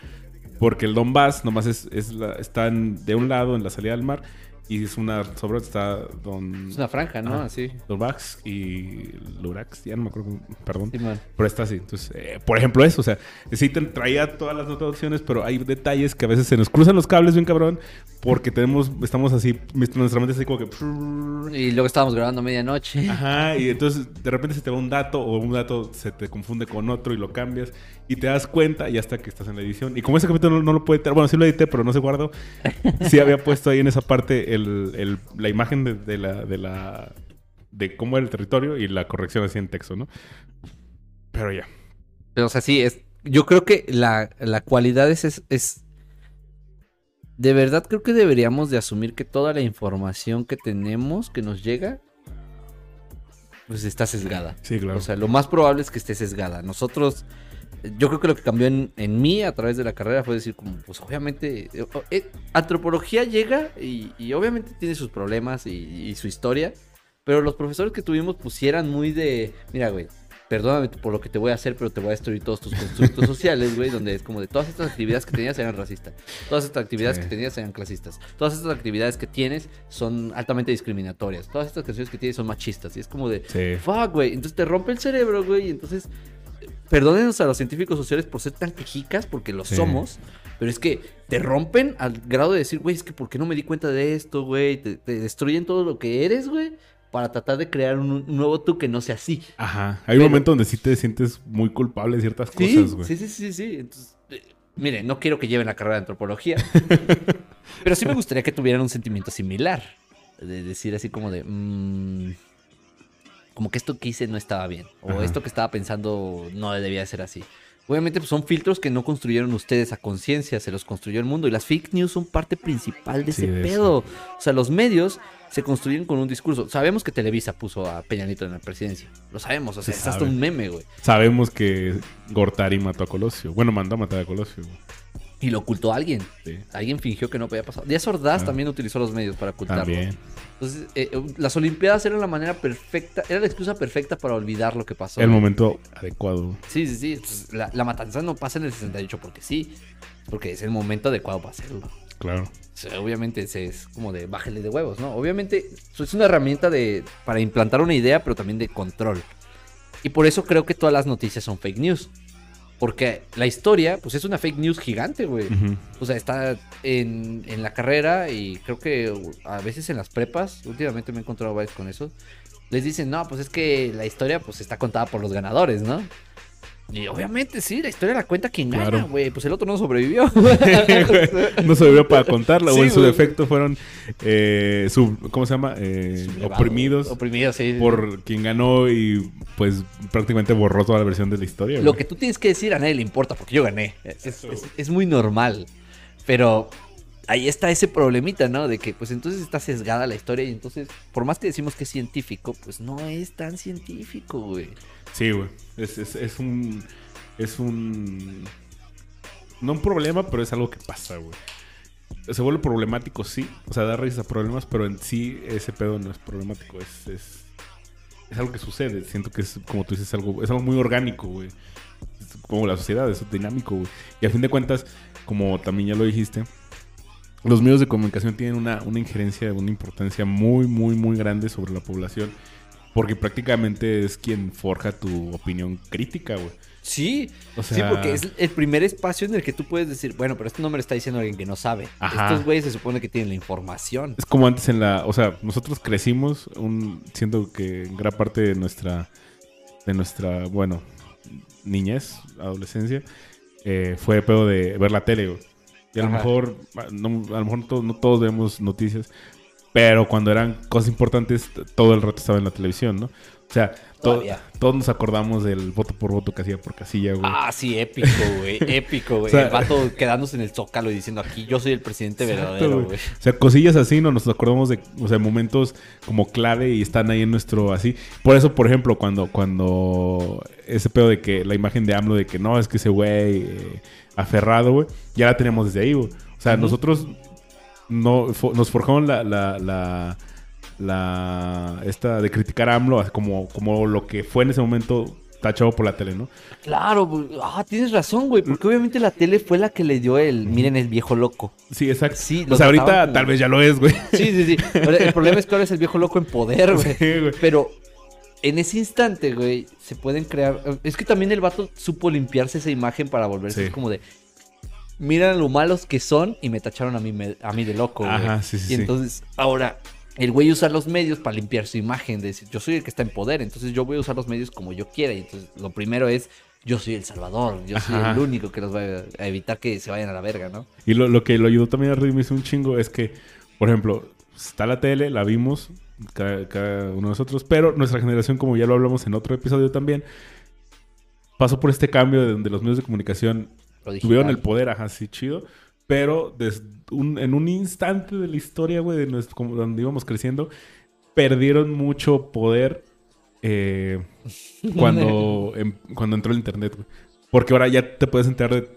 Porque el Donbass nomás es, es la- está en- de un lado en la salida del mar y es una sobre está Don, Es una franja, ¿no? Ajá. Así. Donbass y Lurax, ya no me acuerdo, perdón. Sí. Pero está así. Entonces, eh, por ejemplo, eso. O sea, sí te traía todas las notaciones, pero hay detalles que a veces se nos cruzan los cables bien cabrón. Porque tenemos, estamos así, nuestra mente así como que. Y luego estábamos grabando a medianoche. Ajá, y entonces de repente se te va un dato o un dato se te confunde con otro y lo cambias y te das cuenta y hasta que estás en la edición. Y como ese capítulo no, no lo puede editar, bueno, sí lo edité, pero no se guardó. Sí había puesto ahí en esa parte el, el- la imagen de, de la, de la de cómo era el territorio y la corrección así en texto, ¿no? Pero ya. Pero, o sea, sí, es, yo creo que la, la cualidad es, es, es- De verdad creo que deberíamos de asumir que toda la información que tenemos, que nos llega, pues está sesgada. Sí, claro. O sea, lo más probable es que esté sesgada. Nosotros, yo creo que lo que cambió en, en mí a través de la carrera fue decir como, pues obviamente, eh, eh, antropología llega y, y obviamente tiene sus problemas y, y su historia, pero los profesores que tuvimos pusieran muy de, mira, güey, perdóname por lo que te voy a hacer, pero te voy a destruir todos tus constructos sociales, güey, donde es como de todas estas actividades que tenías eran racistas, todas estas actividades Sí. que tenías eran clasistas, todas estas actividades que tienes son altamente discriminatorias, todas estas canciones que tienes son machistas, y es como de, Sí. Fuck, güey. Entonces te rompe el cerebro, güey. Y entonces, perdónenos a los científicos sociales por ser tan quejicas, porque lo Sí. somos. Pero es que te rompen al grado de decir, güey, es que ¿por qué no me di cuenta de esto, güey? Te, te destruyen todo lo que eres, güey. Para tratar de crear un, nuevo tú que no sea así. Ajá. Hay un momento donde sí te sientes muy culpable de ciertas Sí, cosas, güey. sí, sí, sí, sí. Entonces, eh, mire, no quiero que lleven la carrera de antropología. pero sí me gustaría que tuvieran un sentimiento similar. De decir así como de... mm, como que esto que hice no estaba bien. O Ajá. esto que estaba pensando no debía ser así. Obviamente pues, son filtros que no construyeron ustedes a conciencia, se los construyó el mundo. Y las fake news son parte principal de Sí, ese de eso. pedo. O sea, los medios se construyen con un discurso. Sabemos que Televisa puso a Peña Nieto en la presidencia. Lo sabemos, o sea, Se es hasta un meme, güey. Sabemos que Gortari mató a Colosio. Bueno, mandó a matar a Colosio. güey. Y lo ocultó alguien. Sí. Alguien fingió que no había pasado. Díaz Ordaz Ah. también utilizó los medios para ocultarlo. También. Entonces, eh, eh, las Olimpiadas eran la manera perfecta, era la excusa perfecta para olvidar lo que pasó. El momento adecuado. Sí, sí, sí. Entonces, la, la matanza no pasa en el 68 porque sí. Porque es el momento adecuado para hacerlo. Claro. O sea, obviamente es, es como de bájale de huevos, ¿no? Obviamente es una herramienta de, para implantar una idea, pero también de control. Y por eso creo que todas las noticias son fake news. Porque la historia, pues es una fake news gigante, güey. O sea, está en, en la carrera y creo que a veces en las prepas, últimamente me he encontrado varios con eso, les dicen, no, pues es que la historia pues está contada por los ganadores, ¿no? Y obviamente sí, la historia la cuenta quien gana, Claro. güey. Pues el otro no sobrevivió. no sobrevivió para contarla. o en su defecto fueron, eh, sub- ¿cómo se llama? Eh, oprimidos Oprimidos, sí. por quien ganó y pues prácticamente borró toda la versión de la historia. Lo que tú tienes que decir a nadie le importa porque yo gané. Es, es- es- es muy normal. Pero ahí está ese problemita, ¿no? De que pues entonces está sesgada la historia y entonces, por más que decimos que es científico, pues no es tan científico, güey. Sí, güey. Es, es, un. Es un. No un problema, pero es algo que pasa, güey. Se vuelve problemático, sí. O sea, da raíz a problemas, pero en sí ese pedo no es problemático. Es, es, es algo que sucede. Siento que es, como tú dices, algo, es algo muy orgánico, güey. Como la sociedad, es dinámico, güey. Y a fin de cuentas, como también ya lo dijiste, los medios de comunicación tienen una, una injerencia, una importancia muy, muy, muy grande sobre la población. Porque prácticamente es quien forja tu opinión crítica, güey. Sí, O sí, sea- porque es el primer espacio en el que tú puedes decir, bueno, pero esto no me lo está diciendo alguien que no sabe. Ajá. Estos güeyes se supone que tienen la información. Es como antes en la, o sea, nosotros crecimos, un, siento que gran parte de nuestra, de nuestra, bueno, niñez, adolescencia, eh, fue pedo de ver la tele, güey. Y a lo mejor, no, a lo mejor no, no todos vemos noticias, pero cuando eran cosas importantes, todo el rato estaba en la televisión, ¿no? O sea, to- Todavía. todos nos acordamos del voto por voto que hacía por casilla, güey. Ah, sí, épico, güey. épico, güey. O sea- el vato quedándose en el zócalo y diciendo aquí yo soy el presidente Exacto, verdadero, güey. O sea, cosillas así, no nos acordamos de, o sea, momentos como clave y están ahí en nuestro así. Por eso, por ejemplo, cuando, cuando ese pedo de que la imagen de AMLO de que no, es que ese güey eh, aferrado, güey, ya la tenemos desde ahí, güey. O sea, nosotros no, fo- nos la, la, la, la, esta de criticar a AMLO como, como lo que fue en ese momento tachado por la tele, ¿no? Claro, ah, tienes razón, güey. Porque obviamente la tele fue la que le dio el, miren, el viejo loco. Sí, exacto. Sí, o sea, ahorita tal vez ya lo es, güey. Sí, sí, sí. El problema es que ahora es el viejo loco en poder, güey. Sí, güey. Pero en ese instante, güey, se pueden crear. Es que también el vato supo limpiarse esa imagen para volverse Sí. como de. Miran lo malos que son y me tacharon a mí, me- a mí de loco, güey. Ajá, sí, sí, Y sí. entonces, ahora, el güey usa los medios para limpiar su imagen. De decir, yo soy el que está en poder, entonces yo voy a usar los medios como yo quiera. Y entonces, lo primero es. Yo soy el salvador, yo soy Ajá. el único que los va a evitar que se vayan a la verga, ¿no? Y lo, lo que lo ayudó también a redimirse un chingo es que, por ejemplo, está la tele, la vimos, cada, cada uno de nosotros, pero nuestra generación, como ya lo hablamos en otro episodio también, pasó por este cambio de donde los medios de comunicación tuvieron el poder, ajá, sí, chido, pero des- un- en un instante de la historia, güey, de nuestro, como donde íbamos creciendo, perdieron mucho poder eh, cuando, em- cuando entró el internet, güey. Porque ahora ya te puedes enterar de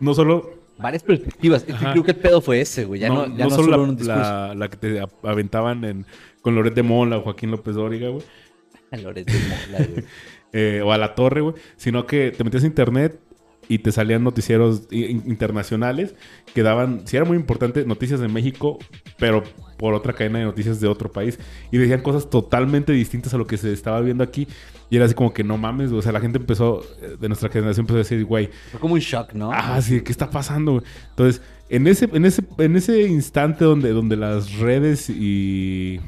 no solo Varias perspectivas. Ajá. creo que el pedo fue ese, güey. Ya no, ya no, solo solo la, un la- la que te a- aventaban en, con Loret de Mola o Joaquín López Dóriga, güey. Loret de Mola, güey. eh, o a la torre, güey. Sino que te metías a internet y te salían noticieros internacionales que daban, si era muy importante, noticias de México, pero por otra cadena de noticias de otro país. Y decían cosas totalmente distintas a lo que se estaba viendo aquí. Y era así como que no mames, o sea, la gente empezó, eh, de nuestra generación empezó a decir, güey, Fue como un shock, ¿no? Ah, sí, ¿qué está pasando? Entonces, en ese, en ese, en ese instante donde, donde las redes y,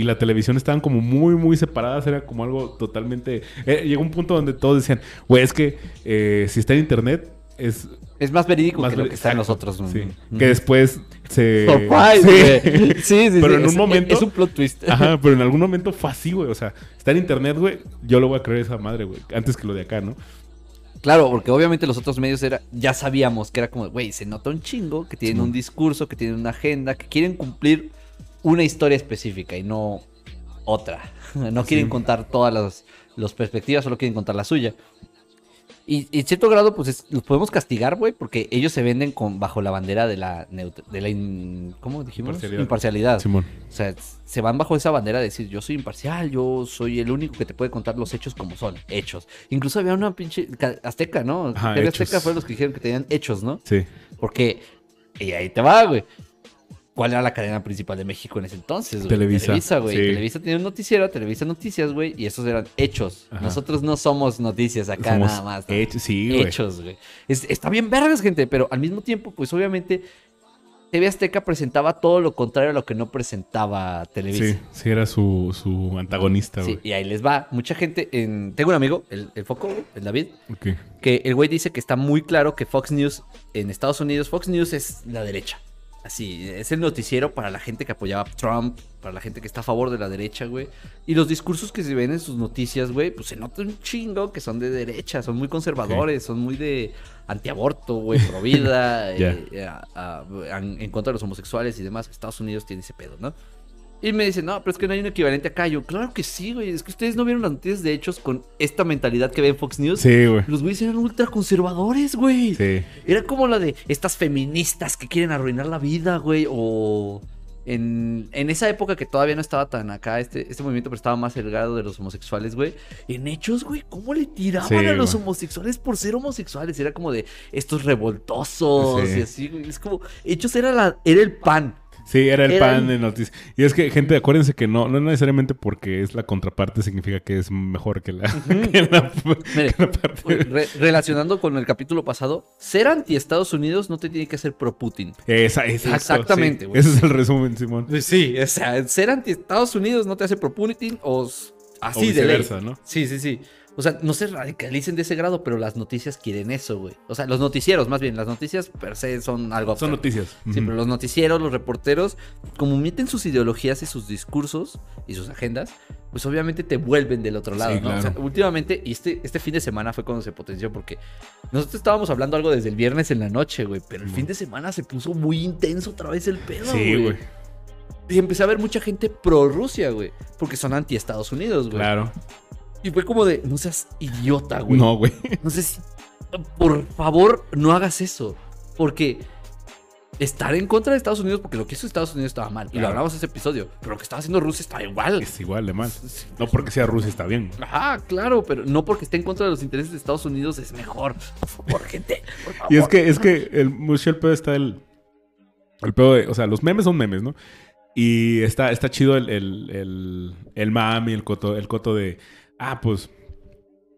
y la televisión estaban como muy, muy separadas, era como algo totalmente. eh, llegó un punto donde todos decían, güey, es que eh, si está en internet es Es más verídico más que lo que está en nosotros. Sí. Mm. Que después se. Surprise, Sí. güey. Sí, sí, Pero sí, en un es- momento- Es un plot twist. Ajá, pero en algún momento fue así, güey. O sea, está en internet, güey. Yo lo voy a creer esa madre, güey. Antes que lo de acá, ¿no? Claro, porque obviamente los otros medios era, ya sabíamos que era como, güey, se nota un chingo, que tienen Sí. un discurso, que tienen una agenda, que quieren cumplir una historia específica y no otra. No quieren Sí. contar todas las, las perspectivas, solo quieren contar la suya. Y, y en cierto grado, pues es- los podemos castigar, güey, porque ellos se venden con, bajo la bandera de la, de la in- ¿cómo dijimos? Imparcialidad. Imparcialidad. Simón. O sea, se van bajo esa bandera de decir, yo soy imparcial, yo soy el único que te puede contar los hechos como son, hechos. Incluso había una pinche ca- azteca, ¿no? Ajá. Azteca fueron los que dijeron que tenían hechos, ¿no? Sí. Porque, y ahí te va, güey. ¿Cuál era la cadena principal de México en ese entonces, güey? Televisa, Televisa, güey. sí. Televisa tenía un noticiero, Televisa Noticias, güey, y esos eran hechos. Ajá. Nosotros no somos noticias acá Somos nada más. ¿no? hechos, sí, güey. hechos, güey. Es- está bien vergas, gente, pero al mismo tiempo, pues obviamente, TV Azteca presentaba todo lo contrario a lo que no presentaba Televisa. Sí, sí, era su, su antagonista, Sí, güey. y ahí les va. Mucha gente en... Tengo un amigo, el, el Foco, güey, el David, Ok. que el güey dice que está muy claro que Fox News en Estados Unidos, Fox News es la derecha. Así, es el noticiero para la gente que apoyaba a Trump, para la gente que está a favor de la derecha, güey. Y los discursos que se ven en sus noticias, güey, pues se nota un chingo que son de derecha, son muy conservadores, son muy de antiaborto, güey, pro vida, Ya. eh, a- a- en en contra de los homosexuales y demás. Estados Unidos tiene ese pedo, ¿no? Y me dicen, no, pero es que no hay un equivalente acá. Yo, claro que sí, güey. Es que ustedes no vieron las noticias de hechos con esta mentalidad que ve en Fox News. Sí, güey. Los güeyes eran ultra conservadores, güey. Sí. Era como la de estas feministas que quieren arruinar la vida, güey. O en, en esa época que todavía no estaba tan acá este, este movimiento, pero estaba más el grado de los homosexuales, güey. En hechos, güey, ¿cómo le tiraban Sí, a los homosexuales por ser homosexuales? Era como de estos revoltosos Sí. y así, güey. Es como, hechos era, la, era el pan. Sí, era el Era pan de noticias. Y es que, gente, acuérdense que no, no necesariamente porque es la contraparte significa que es mejor que la, que la- Mire, que la parte. Güey, re- relacionando con el capítulo pasado, ser anti-Estados Unidos no te tiene que hacer pro-Putin. Exactamente, sí. güey. Ese es el resumen, Simón. Sí, o sea, ser anti-Estados Unidos no te hace pro-Putin o así de ley. viceversa, ¿no? Sí, sí, sí. O sea, no se radicalicen de ese grado, pero las noticias quieren eso, güey. O sea, los noticieros, más bien, las noticias per se son algo Son noticias. Sí, pero los noticieros, los reporteros, como meten sus ideologías y sus discursos y sus agendas, pues obviamente te vuelven del otro lado, Sí, ¿no? O sea, últimamente, y este, este fin de semana fue cuando se potenció, porque nosotros estábamos hablando algo desde el viernes en la noche, güey, pero el fin de semana se puso muy intenso otra vez el pedo, Sí, güey. Y empecé a ver mucha gente pro Rusia, güey, porque son anti Estados Unidos, güey. Claro. Y fue como de, no seas idiota, güey. No, güey. No sé si. Por favor, no hagas eso. Porque estar en contra de Estados Unidos, porque lo que hizo Estados Unidos estaba mal. Y lo hablamos en ese episodio. Pero lo que estaba haciendo Rusia estaba igual. Es igual de mal. No porque sea Rusia está bien. Ajá, claro, pero no porque esté en contra de los intereses de Estados Unidos es mejor. Por favor, gente. Por favor. Y es que, es que el, mucho el pedo está el. El pedo de. O sea, los memes son memes, ¿no? Y está, está chido el, el, el, el mami, el coto, el coto de. Ah, pues.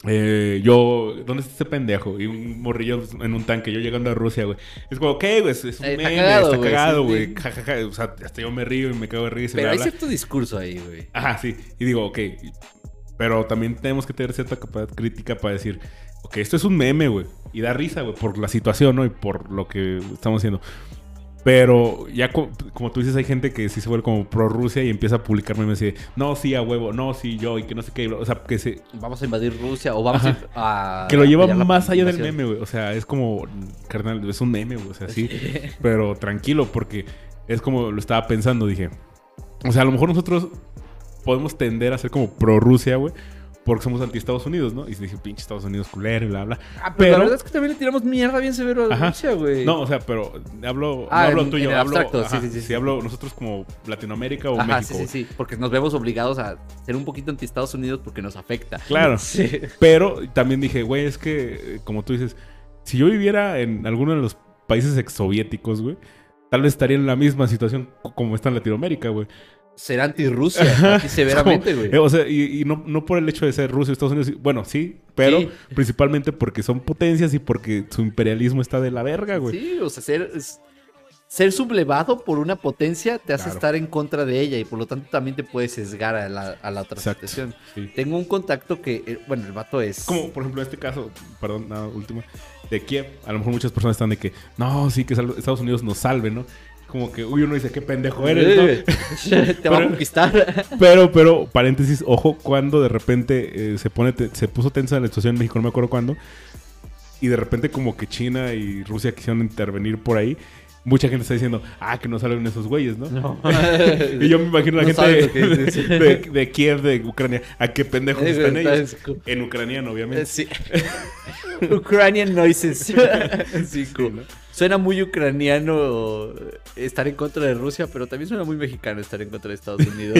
eh, yo. ¿Dónde está ese pendejo? Y un morrillo en un tanque, yo llegando a Rusia, güey. Es como, ok, güey, es, es un está meme, cagado, está cagado, güey. sí. Ja, ja, ja. O sea, hasta yo me río y me cago de risa. Pero bla, hay bla. cierto discurso ahí, güey. Ajá, sí. Y digo, ok. Pero también tenemos que tener cierta capacidad crítica para decir, ok, esto es un meme, güey. Y da risa, güey, por la situación, ¿no? Y por lo que estamos haciendo. Pero ya co- como tú dices, hay gente que sí se vuelve como pro Rusia y empieza a publicar memes y de, no, sí, a huevo, no, sí, yo, y que no sé qué. O sea, que se, Vamos a invadir Rusia o vamos a. que lo lleva más allá del meme, güey. O sea, es como, carnal, es un meme, güey. O sea, sí. Pero tranquilo, porque es como lo estaba pensando, dije. O sea, a lo mejor nosotros podemos tender a ser como pro Rusia, güey. Porque somos anti Estados Unidos, ¿no? Y dije, pinche Estados Unidos culero y bla, bla. Ah, pero, Pero- la verdad es que también le tiramos mierda bien severo a. Rusia, güey. No, o sea, pero hablo, Ah, no hablo en- tuyo, en hablo, abstracto, sí, ajá, sí, sí, si sí. hablo nosotros como Latinoamérica o Ajá, México. sí, sí, sí. Porque nos vemos obligados a ser un poquito anti Estados Unidos porque nos afecta. Claro. Sí. Pero también dije, güey, es que, como tú dices, si yo viviera en alguno de los países exsoviéticos, güey, tal vez estaría en la misma situación co- como está en Latinoamérica, güey. Ser anti-Rusia, anti severamente, güey. Eh, o sea, y, y no, no por el hecho de ser Rusia o Estados Unidos, bueno, sí, pero Sí. principalmente porque son potencias y porque su imperialismo está de la verga, güey. Sí, o sea, ser, es- ser sublevado por una potencia te hace Claro. estar en contra de ella y por lo tanto también te puede sesgar a la, a la otra Exacto. situación. Sí. Tengo un contacto que, eh, bueno, el vato es... Como, por ejemplo, en este caso, perdón, nada, última, de Kiev, a lo mejor muchas personas están de que, no, sí, que Estados Unidos nos salve, ¿no? Como que, uy, uno dice, qué pendejo eres, ¿no? Te va a conquistar. Pero, pero, paréntesis, ojo, cuando de repente eh, se pone, te- se puso tensa la situación en México, no me acuerdo cuándo, y de repente como que China y Rusia quisieron intervenir por ahí, mucha gente está diciendo, ah, que no salen esos güeyes, ¿no? No. Y yo me imagino a la No gente de, de- de Kiev, de Ucrania, a qué pendejos están está ellos. en- En ucraniano, obviamente. Sí. Ukrainian noises. Sí, cool. ¿no? Suena muy ucraniano estar en contra de Rusia, pero también suena muy mexicano estar en contra de Estados Unidos.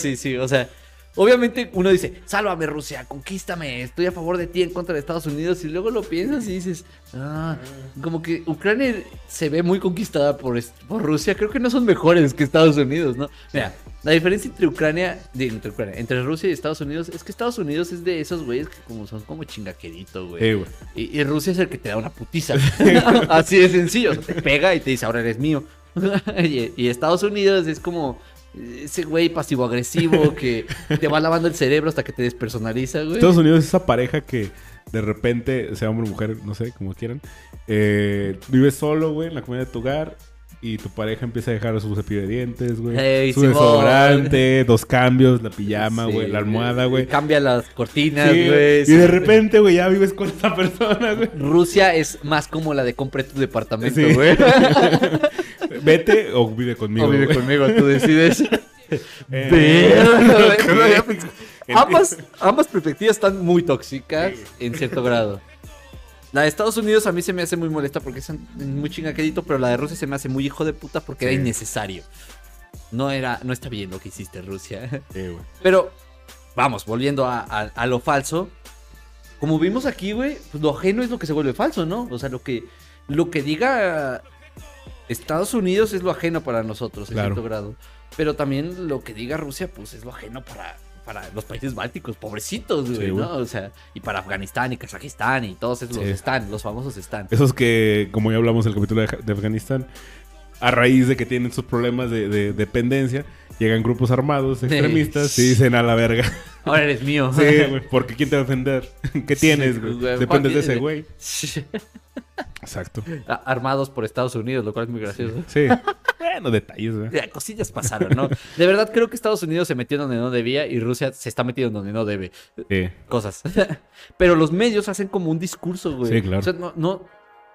Sí, sí, o sea, obviamente uno dice, sálvame Rusia, conquístame, estoy a favor de ti en contra de Estados Unidos, y luego lo piensas y dices, ah, como que Ucrania se ve muy conquistada por, por Rusia, creo que no son mejores que Estados Unidos, ¿no? Mira, la diferencia entre Ucrania, de- entre Ucrania, entre Rusia y Estados Unidos es que Estados Unidos es de esos güeyes que como son como chingaquerito, güey. Y, y Rusia es el que te da una putiza. Así de sencillo. O sea, te pega y te dice, ahora eres mío. y, y Estados Unidos es como ese güey pasivo-agresivo que te va lavando el cerebro hasta que te despersonaliza, güey. Estados Unidos es esa pareja que de repente, sea hombre o mujer, no sé, como quieran, eh, vive solo, güey, en la comunidad de tu hogar y tu pareja empieza a dejar su cepillo de dientes, güey. Ey, su Simón. desodorante, dos cambios, la pijama, Sí, güey, la almohada, güey. Cambia las cortinas, Sí, güey. y de repente, güey, ya vives con esta persona, güey. Rusia es más como la de compre tu departamento, Sí. güey. Vete o vive conmigo. o vive güey. conmigo, tú decides. Eh, no ambas perspectivas están muy tóxicas en cierto grado. La de Estados Unidos a mí se me hace muy molesta porque es muy chingaquedito, pero la de Rusia se me hace muy hijo de puta porque era innecesario. No era, no está bien lo que hiciste, Rusia. Sí, güey. Pero, vamos, volviendo a, a- a lo falso. Como vimos aquí, güey, pues lo ajeno es lo que se vuelve falso, ¿no? O sea, lo que, lo que diga Estados Unidos es lo ajeno para nosotros, en Claro. cierto grado. Pero también lo que diga Rusia, pues es lo ajeno para, para los países bálticos, pobrecitos, güey, Sí, güey. ¿no? O sea, y para Afganistán y Kazajistán y todos esos Sí. están, los famosos están. Esos que, como ya hablamos en el capítulo de, de Afganistán, a raíz de que tienen sus problemas de, de dependencia, llegan grupos armados extremistas y dicen a la verga. Ahora eres mío. Sí, güey, porque ¿quién te va a defender? ¿Qué tienes, Sí, güey? Dependes de ese güey. Exacto. Armados por Estados Unidos, lo cual es muy gracioso. Sí. bueno, detalles, güey. Ya, Cosillas pasaron, ¿no? De verdad creo que Estados Unidos se metió donde no debía y Rusia se está metiendo donde no debe. Sí. Cosas. Pero los medios hacen como un discurso, güey. Sí, claro. O sea, no, no,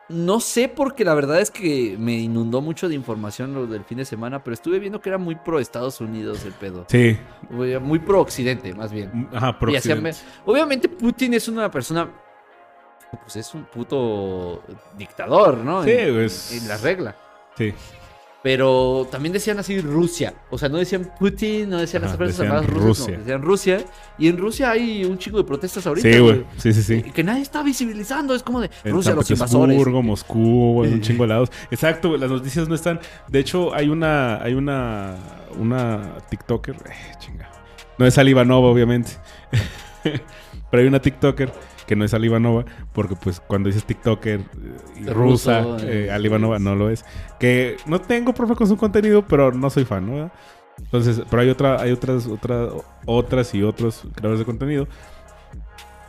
no sé porque la verdad es que me inundó mucho de información lo del fin de semana, pero estuve viendo que era muy pro Estados Unidos el pedo. Sí. Muy pro Occidente, más bien. Ajá, hacían Occidente. Obviamente Putin es una persona... Pues es un puto dictador, ¿no? Sí, en, pues- en la regla. Sí. Pero también decían así Rusia. O sea, no decían Putin, no decían las fuerzas decían armadas rusas, Rusia. no, decían Rusia. Y en Rusia hay un chingo de protestas ahorita. Sí, güey. Sí, sí, sí. Y Que nadie está visibilizando. Es como de En Rusia, San los invasores. Moscú, en un chingo de lados. Exacto, las noticias no están. De hecho, hay una, hay una, una TikToker, eh, chinga. No es Alibanova, obviamente. Pero hay una TikToker que no es Alibanova, porque pues cuando dices TikToker eh, rusa, ruso, eh, eh, Alibanova no lo es. Que no tengo problema con su contenido, pero no soy fan, ¿no? Entonces, pero hay otra, hay otras, otras, otras y otros creadores de contenido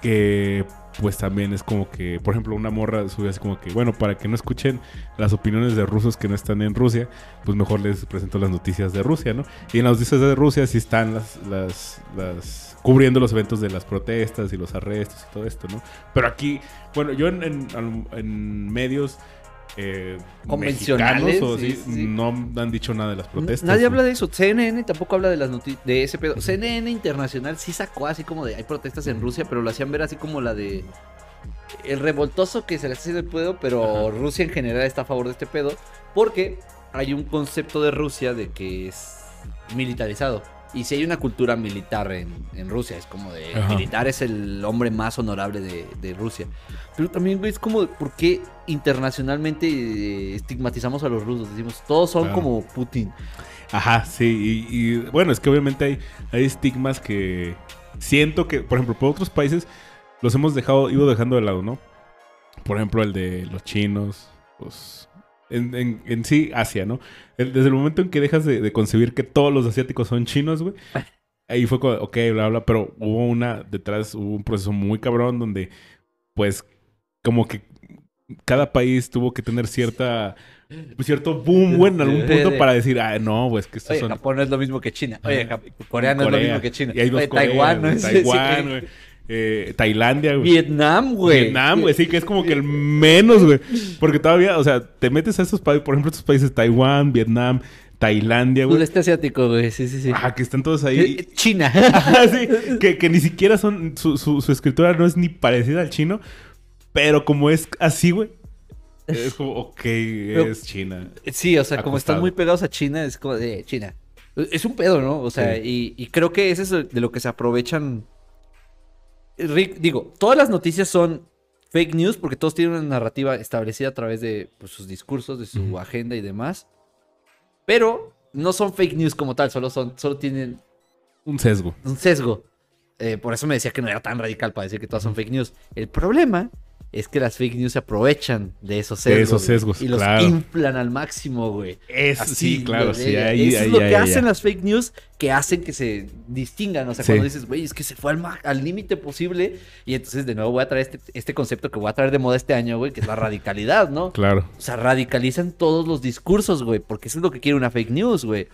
que pues también es como que, por ejemplo, una morra sube así como que, bueno, para que no escuchen las opiniones de rusos que no están en Rusia, pues mejor les presento las noticias de Rusia, ¿no? Y en las noticias de Rusia sí están las, las, las cubriendo los eventos de las protestas y los arrestos y todo esto, ¿no? Pero aquí, bueno, yo en, en- en medios eh, Convencionales, o sí, no han dicho nada de las protestas. Nadie ¿no? habla de eso. CNN tampoco habla de las noti- de ese pedo. CNN Internacional sí sacó así como de hay protestas en Rusia, pero lo hacían ver así como la de el revoltoso que se le está haciendo el pedo, pero Ajá. Rusia en general está a favor de este pedo porque hay un concepto de Rusia de que es militarizado. Y si hay una cultura militar en, en Rusia, es como de Ajá. militar es el hombre más honorable de, de Rusia. Pero también, güey, es como, ¿por qué internacionalmente eh, estigmatizamos a los rusos? Decimos, todos son Claro. como Putin. Ajá, sí. Y, y, bueno, es que obviamente hay, hay estigmas que siento que, por ejemplo, por otros países los hemos dejado, ido dejando de lado, ¿no? Por ejemplo, el de los chinos, pues. En, en- en sí, Asia, ¿no? Desde el momento en que dejas de, de concebir que todos los asiáticos son chinos, güey. Ahí fue como, ok, bla, bla, pero hubo una, detrás hubo un proceso muy cabrón donde, pues, como que cada país tuvo que tener cierta, pues, cierto boom, güey, en algún punto para decir, ah, no, pues, que estos Oye, son... Japón no es lo mismo que China. Oye, Corea no es lo mismo que China. Y hay dos Oye, Taiwán, ¿no? güey, Sí, sí, Taiwán, güey. Eh, Tailandia, güey. Vietnam, güey. Vietnam, güey, sí, que es como que el menos, güey. Porque todavía, o sea, te metes a estos países, por ejemplo, estos países, Taiwán, Vietnam, Tailandia, güey. Sudeste asiático, güey. Sí, sí, sí. Ajá, que están todos Eh, ahí. China. Ajá, sí, que, que ni siquiera son, su, su, su escritura no es ni parecida al chino, pero como es así, güey, es como, ok, es China. Sí, o sea, como están muy pegados a China, es como de China. Es un pedo, ¿no? O sea, y, y creo que ese es de lo que se aprovechan. Rick, digo, todas las noticias son fake news porque todos tienen una narrativa establecida a través de pues, sus discursos, de su agenda y demás. Pero no son fake news como tal, solo son, solo tienen Un sesgo. un sesgo. Eh, por eso me decía que no era tan radical para decir que todas son fake news. El problema es que las fake news se aprovechan de esos De sesgos. esos güey, sesgos, Y los claro. inflan al máximo, güey. Es, Así, sí, claro, güey, sí. Ahí, Eso ahí, es lo ahí, que hacen las fake news que hacen que se distingan. O sea, Sí. cuando dices, güey, es que se fue al límite posible. Y entonces, de nuevo, voy a traer este, este concepto que voy a traer de moda este año, güey, que es la radicalidad, ¿no? Claro. O sea, radicalizan todos los discursos, güey, porque eso es lo que quiere una fake news, güey.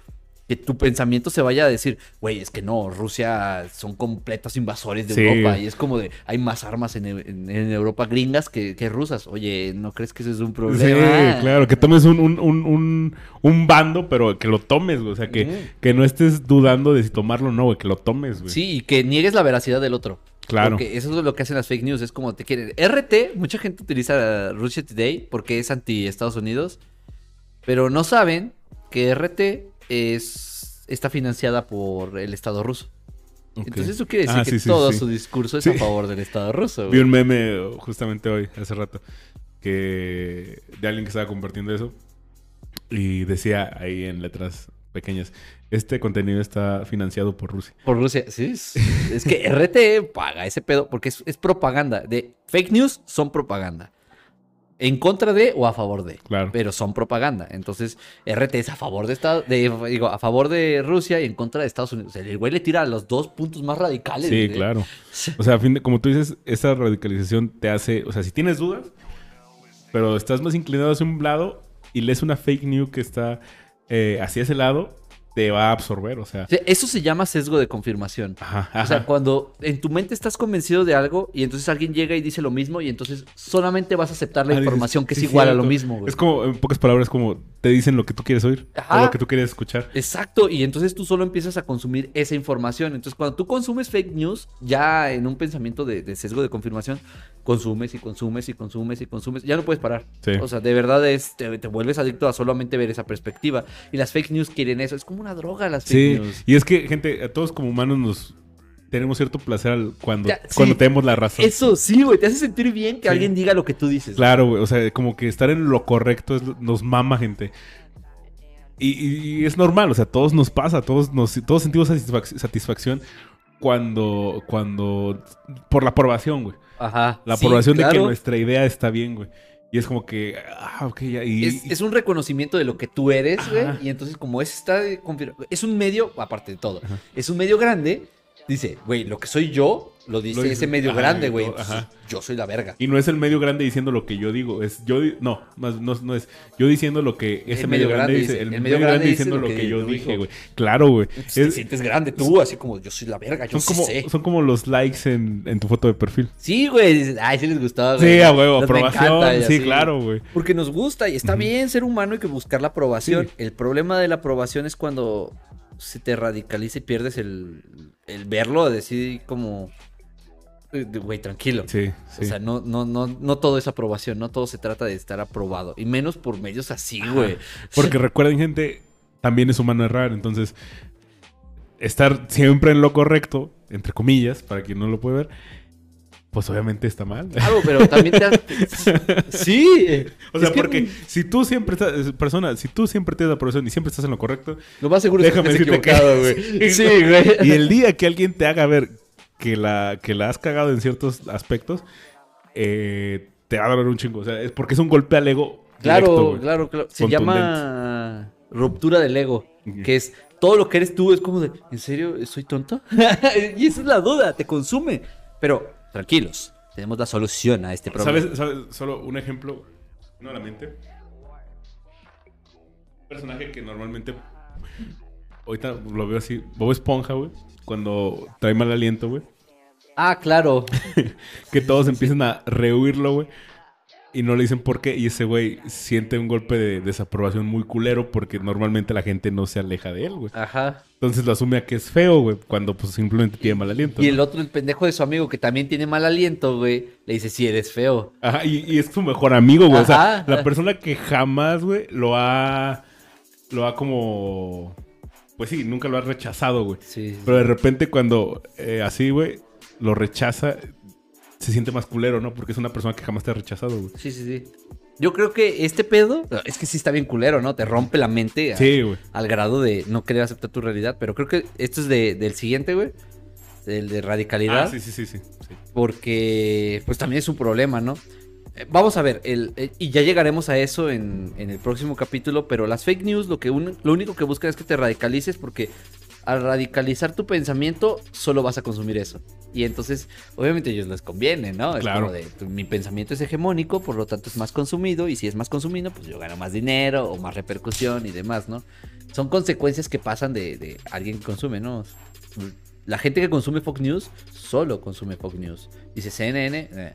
Que tu pensamiento se vaya a decir, güey, es que no, Rusia son completos invasores de Sí. Europa. Y es como de, hay más armas en, en- en Europa gringas que, que rusas. Oye, ¿no crees que ese es un problema? Sí, claro, que tomes un, un, un, un, un bando, pero que lo tomes, güey. O sea, que no estés dudando de si tomarlo o no, güey, que lo tomes, güey. Sí, y que niegues la veracidad del otro. Claro. Porque eso es lo que hacen las fake news. Es como te quieren. RT, mucha gente utiliza Russia Today porque es anti Estados Unidos. Pero no saben que RT es, está financiada por el Estado ruso. Entonces eso quiere decir Ah, que sí, todo sí. su discurso es a favor del Estado ruso. Vi güey. un meme justamente hoy, hace rato, que de alguien que estaba compartiendo eso y decía ahí en letras pequeñas, este contenido está financiado por Rusia. Por Rusia, sí. Es, es que RT paga ese pedo porque es, es propaganda. De fake news son propaganda. En contra de o a favor de. Claro. Pero son propaganda. Entonces, RT es a favor de Estados, de, digo, a favor de Rusia y en contra de Estados Unidos. O sea, el güey le tira a los dos puntos más radicales. Sí, claro. O sea, a fin de, como tú dices, esa radicalización te hace, o sea, si tienes dudas, pero estás más inclinado hacia un lado y lees una fake news que está eh, hacia ese lado, te va a absorber, o sea. Eso se llama sesgo de confirmación. Ajá, O sea, cuando en tu mente estás convencido de algo y entonces alguien llega y dice lo mismo y entonces solamente vas a aceptar la Ah, dices, información que sí, es igual a lo mismo, güey. Es como, en pocas palabras, como te dicen lo que tú quieres oír Ajá. o lo que tú quieres escuchar. Exacto, y entonces tú solo empiezas a consumir esa información. Entonces, cuando tú consumes fake news, ya en un pensamiento de, de sesgo de confirmación, consumes y consumes y consumes y consumes, ya no puedes parar. Sí. O sea, de verdad es, te, te vuelves adicto a solamente ver esa perspectiva. Y las fake news quieren eso, es como una droga las fake Sí, news. y es que, gente, a todos como humanos nos tenemos cierto placer al- cuando, Ya, sí. cuando tenemos la razón. Eso sí, güey, te hace sentir bien que Sí. alguien diga lo que tú dices. Claro, güey. O sea, como que estar en lo correcto es- nos mama, gente. Y, y- y es normal, o sea, todos nos pasa, todos, nos, todos sentimos satisfac- satisfacción cuando, cuando, por la aprobación, güey. Ajá. La sí, aprobación de que claro. nuestra idea está bien, güey. Y es como que, ah, ok, ya. Y, Es, es un reconocimiento de lo que tú eres, güey. Y entonces, como es, está es un medio, aparte de todo, Ajá. es un medio grande. Dice, güey, lo que soy yo, lo dice Lo ese medio ajá, grande, güey. Yo soy la verga. y no es el medio grande diciendo lo que yo digo, es yo, no, más, no, no es yo diciendo lo que ese medio, grande dice, el, medio grande diciendo lo que, yo dije, güey. Claro, güey. Te Es- sientes grande tú, así como yo soy la verga, yo son, sí como, sé. son como los likes en, en tu foto de perfil. Sí, güey, ay, sí les gustaba, güey. Sí, a huevo, aprobación. encanta Sí, así. claro, güey. Porque nos gusta y está bien ser humano y que buscar la aprobación. Sí. El problema de la aprobación es cuando se te radicaliza y pierdes el, el verlo, decir como, eh, güey, tranquilo. Sí, sí. O sea, no, no, no, no todo es aprobación, no todo se trata de estar aprobado. Y menos por medios así, güey. Porque recuerden, gente, también es humano errar. Entonces, estar siempre en lo correcto, entre comillas, para quien no lo puede ver, pues obviamente está mal. Claro, pero también te hace- Sí. O sea, Es que porque si tú siempre estás, persona, si tú siempre tienes la aprobación y siempre estás en lo correcto, Lo más seguro es que déjame estés equivocado, güey. Sí, güey. y el día que alguien te haga ver que la, que la has cagado en ciertos aspectos, eh, te va a doler un chingo. O sea, es porque es un golpe al ego. Claro, claro, claro. Se llama ruptura del ego. Que es todo lo que eres tú es como de, ¿en serio soy tonto? y esa es la duda, te consume. Pero tranquilos, tenemos la solución a este problema. ¿Sabes, ¿Sabes? Solo un ejemplo. No a la mente. Un personaje que normalmente. Ahorita lo veo así. Bob Esponja, güey. Cuando trae mal aliento, güey. Ah, claro. Que todos empiezan a rehuirlo, güey. Y no le dicen por qué. Y ese güey siente un golpe de desaprobación muy culero porque normalmente la gente no se aleja de él, güey. Ajá. Entonces lo asume a que es feo, güey. Cuando pues simplemente tiene mal aliento. Y ¿no? el otro, el pendejo de su amigo que también tiene mal aliento, güey, le dice, sí, eres feo. Ajá, y, y es su mejor amigo, güey. O sea, la persona que jamás, güey, lo ha. Lo ha como. Pues sí, nunca lo ha rechazado, güey. Sí. Pero de repente cuando eh, así, güey, lo rechaza, se siente más culero, ¿no? Porque es una persona que jamás te ha rechazado, güey. Sí, sí, sí. Yo creo que este pedo, es que sí está bien culero, ¿no? Te rompe la mente a- Sí, al grado de no querer aceptar tu realidad. Pero creo que esto es de- del siguiente, güey. Del de radicalidad. Ah, sí, sí, sí, sí. sí. Porque, pues también es un problema, ¿no? eh, vamos a ver, el, eh, y ya llegaremos a eso en, en el próximo capítulo, pero las fake news lo, que un- lo único que buscan es que te radicalices porque al radicalizar tu pensamiento solo vas a consumir eso. Y entonces, obviamente a ellos les conviene, ¿no? Es Claro. como de, mi pensamiento es hegemónico, por lo tanto es más consumido, y si es más consumido, pues yo gano más dinero o más repercusión y demás, ¿no? Son consecuencias que pasan de, de alguien que consume, ¿no? La gente que consume Fox News solo consume Fox News. Dice CNN, eh,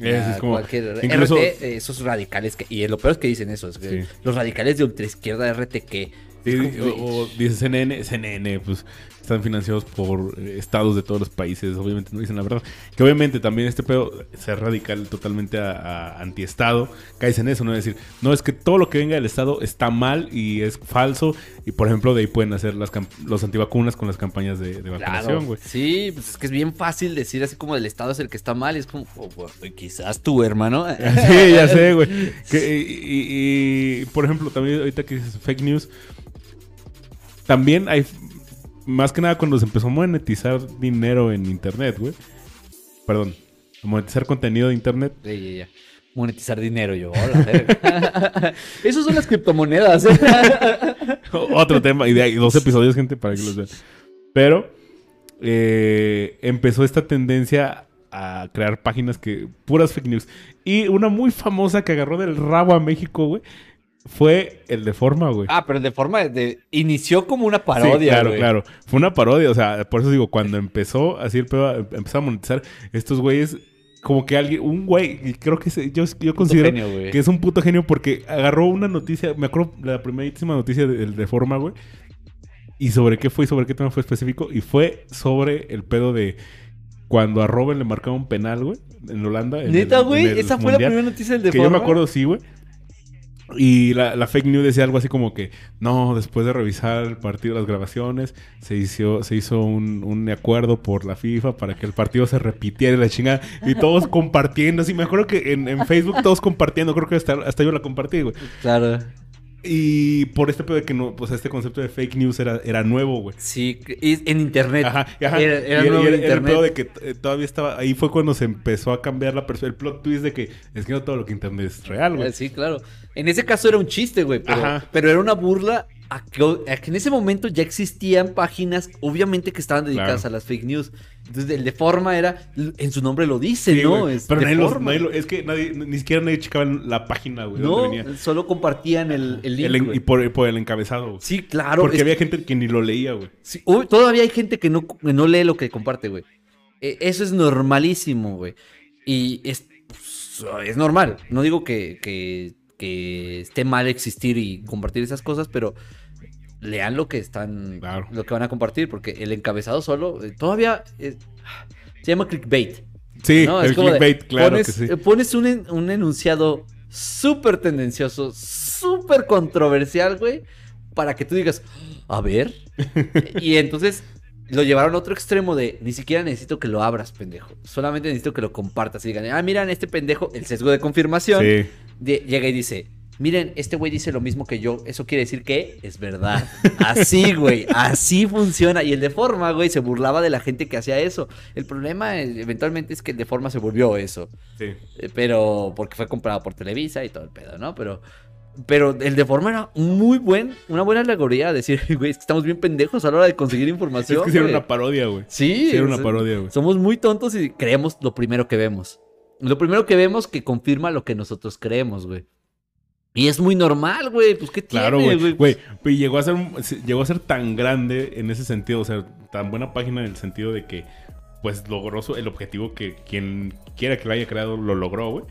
Es, como, cualquier incluso- RT, esos radicales que y lo peor es que dicen eso, es que Sí. los radicales de ultraizquierda RT que O, o dice CNN, CNN, pues están financiados por eh, estados de todos los países, obviamente no dicen la verdad. Que obviamente también este pedo, ser radical totalmente a, a antiestado, caes en eso, ¿no? Es decir, no es que todo lo que venga del estado está mal y es falso, y por ejemplo de ahí pueden hacer las los antivacunas con las campañas de, de vacunación, Claro, güey. sí, pues es que es bien fácil decir así como el Estado es el que está mal, y es como, oh, quizás tú, hermano. Sí, ya sé, güey. Y- y, por ejemplo, también ahorita que dices fake news, también hay, más que nada cuando se empezó a monetizar dinero en internet, güey. Perdón, a monetizar contenido de internet. Ya, ya, ya. Monetizar dinero, yo. hola. Esos son las criptomonedas. ¿eh? Otro tema, y de ahí dos episodios, gente, para que los vean. Pero eh, empezó esta tendencia a crear páginas que puras fake news. Y una muy famosa que agarró del rabo a México, güey, fue el de forma, güey. ah, pero de forma de. Inició como una parodia, Sí, claro, güey. claro. Fue una parodia, o sea, por eso digo, cuando empezó así el pedo, empezó a monetizar, estos güeyes, como que alguien, un güey, y creo que se- yo, yo considero genio, que es un puto genio porque agarró una noticia, me acuerdo la primerísima noticia del de forma, güey. Y sobre qué fue y sobre qué tema fue específico. Y fue sobre el pedo de cuando a Robin le marcaba un penal, güey, en Holanda. en Neta, el- güey. el Esa fue la primera noticia del de Que yo me forma. acuerdo, sí, güey. Y la, fake news decía algo así como que, no, después de revisar el partido, las grabaciones, se hizo, se hizo un, un acuerdo por la FIFA para que el partido se repitiera la chingada. Y todos compartiendo, así. Me acuerdo que en, en Facebook todos compartiendo, creo que hasta, hasta yo la compartí, güey. Claro. Y por este pedo de que no, pues este concepto de fake news era, era nuevo, güey. Sí, y en internet. Ajá, ajá. Era, era y, nuevo y era el internet. pedo de que eh, todavía estaba. Ahí fue cuando se empezó a cambiar la perspectiva. El plot twist de que es que no todo lo que internet es real, güey. Eh, Sí, claro. En ese caso era un chiste, güey, pero, Ajá. pero era una burla a que, a que en ese momento ya existían páginas, obviamente que estaban dedicadas Claro. a las fake news. Entonces, el de forma era, en su nombre lo dice, Sí, ¿no? Es Pero nadie los- nadie lo- es que nadie, ni siquiera nadie checaba la página, güey. no, venía. solo compartían el, el link. El en- güey. y por, por el encabezado, güey. Sí, claro. Porque había gente que ni lo leía, güey. Sí, todavía hay gente que no, que no lee lo que comparte, güey. E- Eso es normalísimo, güey. Y es, pues, es normal. No digo que, que- que esté mal existir y compartir esas cosas, pero lean lo que están, Claro. lo que van a compartir, porque el encabezado solo eh, todavía eh, se llama clickbait. Sí, ¿no? Es el de, clickbait, claro pones, que sí. eh, Pones un, un enunciado súper tendencioso, súper controversial, güey, para que tú digas, a ver. y entonces lo llevaron a otro extremo de, ni siquiera necesito que lo abras, pendejo. Solamente necesito que lo compartas y digan, ah, miran, este pendejo, el sesgo de confirmación, Sí. Llega y dice, miren, este güey dice lo mismo que yo, eso quiere decir que es verdad. Así, güey, así funciona. Y el de forma, güey, se burlaba de la gente que hacía eso. El problema eh, eventualmente es que el de forma se volvió eso. Sí. Eh, Pero porque fue comprado por Televisa y todo el pedo, ¿no? Pero pero el de forma era muy buen, una buena alegoría decir, güey, es que estamos bien pendejos a la hora de conseguir información. Es que sí era güey". una parodia, güey. Sí, era una parodia, güey. Somos muy tontos y creemos lo primero que vemos. Lo primero que vemos que confirma lo que nosotros creemos, güey. Y es muy normal, güey. Pues qué Claro, tiene, güey. llegó a ser llegó a ser tan grande en ese sentido, o sea, tan buena página en el sentido de que pues logró el objetivo que quien quiera que lo haya creado lo logró, güey.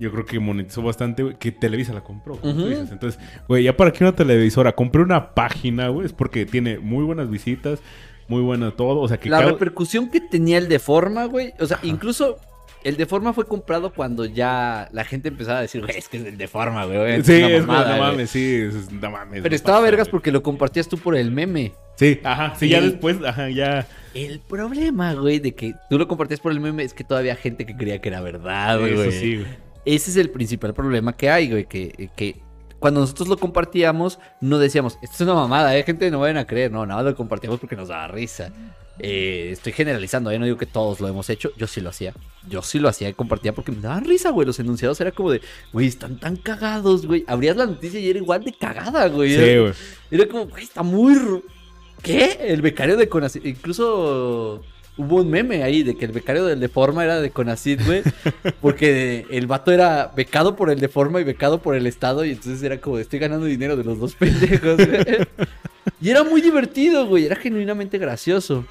Yo creo que monetizó bastante, güey, que Televisa la compró. como tú Ujú. dices. Entonces, güey, ya para que una televisora compre una página, güey, es porque tiene muy buenas visitas, muy buena todo, o sea, que La cada- repercusión que tenía el de forma, güey. O sea, incluso el de forma fue comprado cuando ya la gente empezaba a decir, güey, es que es el de forma, güey. Sí, una es mamada, no güey". mames, sí, es- no mames. Pero no estaba pasa, vergas güey. porque lo compartías tú por el meme. Sí, ajá, sí, ya Y- después, ajá, ya. El problema, güey, de que tú lo compartías por el meme es que todavía gente que creía que era verdad, güey. Eso sí, güey. Ese es el principal problema que hay, güey, que, que cuando nosotros lo compartíamos, no decíamos, esto es una mamada, ¿eh? gente no vayan a creer, no, nada lo compartíamos porque nos daba risa. Eh, estoy generalizando, yo no digo que todos lo hemos hecho, yo sí lo hacía. Yo sí lo hacía y compartía porque me daban risa, güey. Los enunciados era como de, güey, están tan cagados, güey. Abrías la noticia y era igual de cagada, güey. Sí, Era- güey. era como, güey, está muy... ¿Qué? El becario de Conacid. Incluso hubo un meme ahí de que el becario del Deforma era de Conacid, güey. Porque el vato era becado por el Deforma y becado por el Estado. Y entonces era como, estoy ganando dinero de los dos pendejos, güey. Y era muy divertido, güey. Era genuinamente gracioso.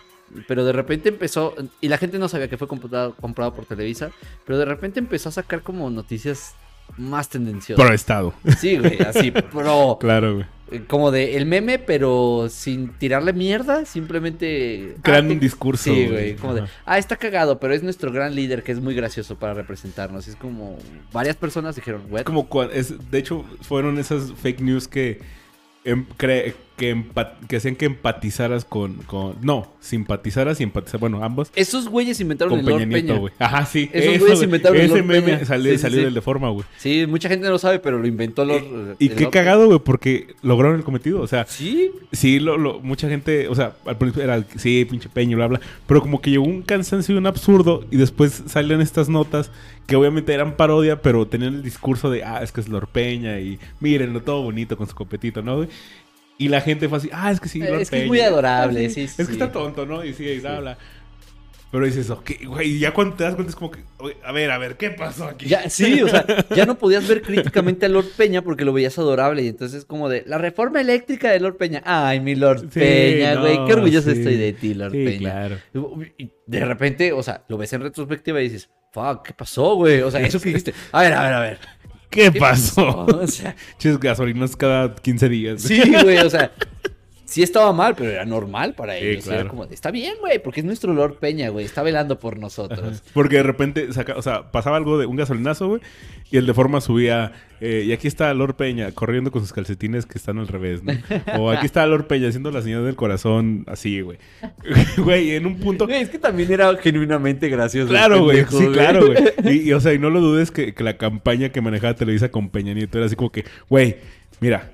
Pero de repente empezó, y la gente no sabía que fue comprado, comprado por Televisa, pero de repente empezó a sacar como noticias más tendenciosas. Pro estado. Sí, güey, así, pro, Claro, güey. eh, como de el meme, pero sin tirarle mierda, simplemente... Creando ah, un discurso. Sí, güey, como de, ah, está cagado, pero es nuestro gran líder que es muy gracioso para representarnos. Es como, varias personas dijeron, "What?". Como es, de hecho, fueron esas fake news que, em- cre- que, que hacían que empatizaras con, con. No, simpatizaras y empatizar. Bueno, ambos. Esos güeyes inventaron el Lord Peña Peña. Ajá, sí. Esos eso, güeyes güey. inventaron el Ese Lord meme Peña. salió, Sí, sí, salió sí. del de forma, güey. Sí, mucha gente no lo sabe, pero lo inventó Lord. Y el qué Lord cagado, güey, porque lograron el cometido. O sea, Sí, sí, lo, lo- mucha gente, o sea, al principio era, sí, pinche peño, bla, bla. Pero como que llegó un cansancio y un absurdo. Y después salieron estas notas que obviamente eran parodia, pero tenían el discurso de, ah, es que es Lord Peña y mírenlo todo bonito con su copetito, ¿no, güey? Y la gente fue así, ah, es que sí, Lord Es que es Peña. muy adorable, Ah, sí, Es sí. que está tonto, ¿no? Y sí, y bla, bla. Pero dices, ok, güey, ya cuando te das cuenta es como que, a ver, a ver, ¿qué pasó aquí? Ya, sí, o sea, ya no podías ver críticamente a Lord Peña porque lo veías adorable. Y entonces es como de la reforma eléctrica de Lord Peña. Ay, mi Lord Sí, Peña, no, güey. Qué orgulloso sí. estoy de ti, Lord Sí, Peña. claro. Y de repente, o sea, lo ves en retrospectiva y dices, fuck, ¿qué pasó, güey? O sea, eso que dijiste. A ver, a ver, a ver. ¿Qué, ¿qué pasó? O sea, Chis gasolinas cada 15 días. sí, güey, o sea. Sí estaba mal, pero era normal para Sí, ellos. Era claro. como de, está bien, güey, porque es nuestro Lord Peña, güey. Está velando por nosotros. Porque de repente, saca, o sea, pasaba algo de un gasolinazo, güey, y el de forma subía, eh, y aquí está Lord Peña corriendo con sus calcetines que están al revés, ¿no? O aquí está Lord Peña haciendo la señal del corazón así, güey. Güey, en un punto... Es que también era genuinamente gracioso. Claro, güey, sí, claro, güey. Y, y, o sea, y no lo dudes que, que la campaña que manejaba Televisa con Peña Nieto era así como que, güey, mira,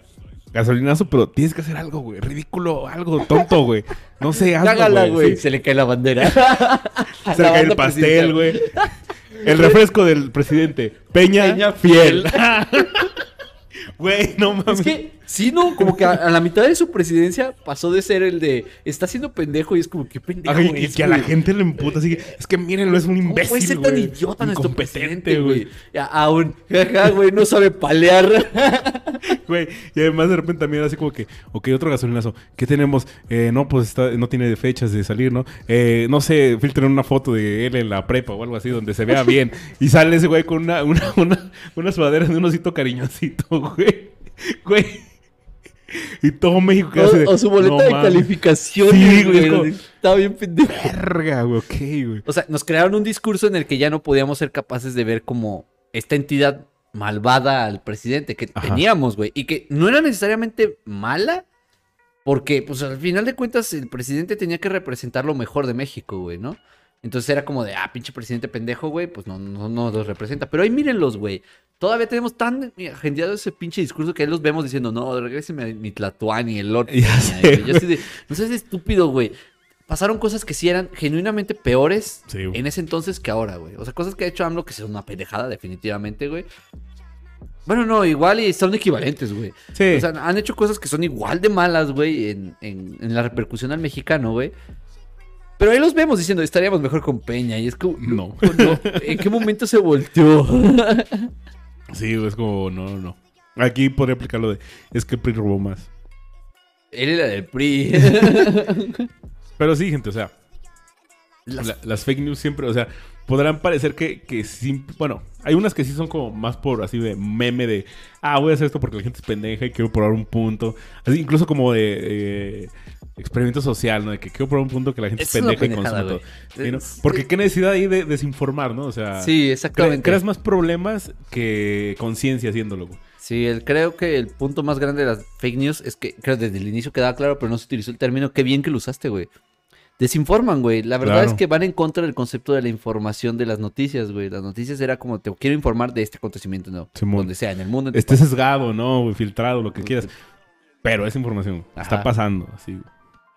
gasolinazo, pero tienes que hacer algo, güey, ridículo, algo tonto, güey. No sé, hazlo, Cágala, güey. sí. Se le cae la bandera. Se le cae el pastel, güey. El refresco del presidente. Peña, Peña fiel. Güey, no mames. Es que, sí, no, como que a, a la mitad de su presidencia pasó de ser el de está siendo pendejo y es como que pendejo. Ay, y que a la gente le emputa así. que, Es que mírenlo, es un ¿Cómo imbécil. puede ser tan güey. idiota nuestro presidente, güey? A, a un, jaja, güey, no sabe palear. Güey, y además de repente también así como que, ok, otro gasolinazo. ¿Qué tenemos? Eh, no, pues está, no tiene fechas de salir, ¿no? Eh, no sé, filtren una foto de él en la prepa o algo así donde se vea bien. Y sale ese güey con una, una, una, una sudadera de un osito cariñosito, güey. Güey. Y todo México que hace de, O, su boleta "No de mames". calificaciones, Sí, güey, güey. es como- Estaba bien pendejo. Verga, güey, ok, güey. O sea, nos crearon un discurso en el que ya no podíamos ser capaces de ver como esta entidad malvada al presidente que Ajá. teníamos, güey. Y que no era necesariamente mala, porque, pues, al final de cuentas, el presidente tenía que representar lo mejor de México, güey, ¿no? Entonces era como de, ah, pinche presidente pendejo, güey, pues no, no, no los representa. Pero ahí mírenlos, güey. Todavía tenemos tan agendiado ese pinche discurso que ahí los vemos diciendo, no, regréseme a mi Tlatuani, el Lord. Ya Peña", sé. Yo así de, no seas estúpido, güey. Pasaron cosas que sí eran genuinamente peores Sí, en ese entonces que ahora, güey. O sea, cosas que ha hecho AMLO que son una pendejada, definitivamente, güey. Bueno, no, igual y son equivalentes, güey. Sí. O sea, han hecho cosas que son igual de malas, güey, en, en- en la repercusión al mexicano, güey. Pero ahí los vemos diciendo, estaríamos mejor con Peña. Y es como, No. no, ¿En qué momento se volteó? sí, es como, no, no. Aquí podría aplicar lo de, es que el PRI robó más. Él era del PRI. Pero sí, gente, o sea, Las- la- las fake news siempre, o sea, podrán parecer que, que sí, bueno, hay unas que sí son como más por así de meme de, ah, voy a hacer esto porque la gente es pendeja y quiero probar un punto. Así, incluso como de eh, experimento social, ¿no? De que quiero probar un punto que la gente es Es pendeja y güey. todo. ¿Sí, no? Es- Porque qué necesidad hay de desinformar, ¿no? O sea, sí, exactamente. creas más problemas que conciencia haciéndolo, güey. Sí, el- creo que el punto más grande de las fake news es que creo desde el inicio quedaba claro, pero no se utilizó el término. Qué bien que lo usaste, güey. Desinforman, güey. La verdad Claro. es que van en contra del concepto de la información de las noticias, güey. Las noticias era como, te quiero informar de este acontecimiento, ¿no? Simón. Donde sea, en el mundo. Esté sesgado, ¿no? Filtrado, lo que país. quieras. Pero esa información está pasando, así.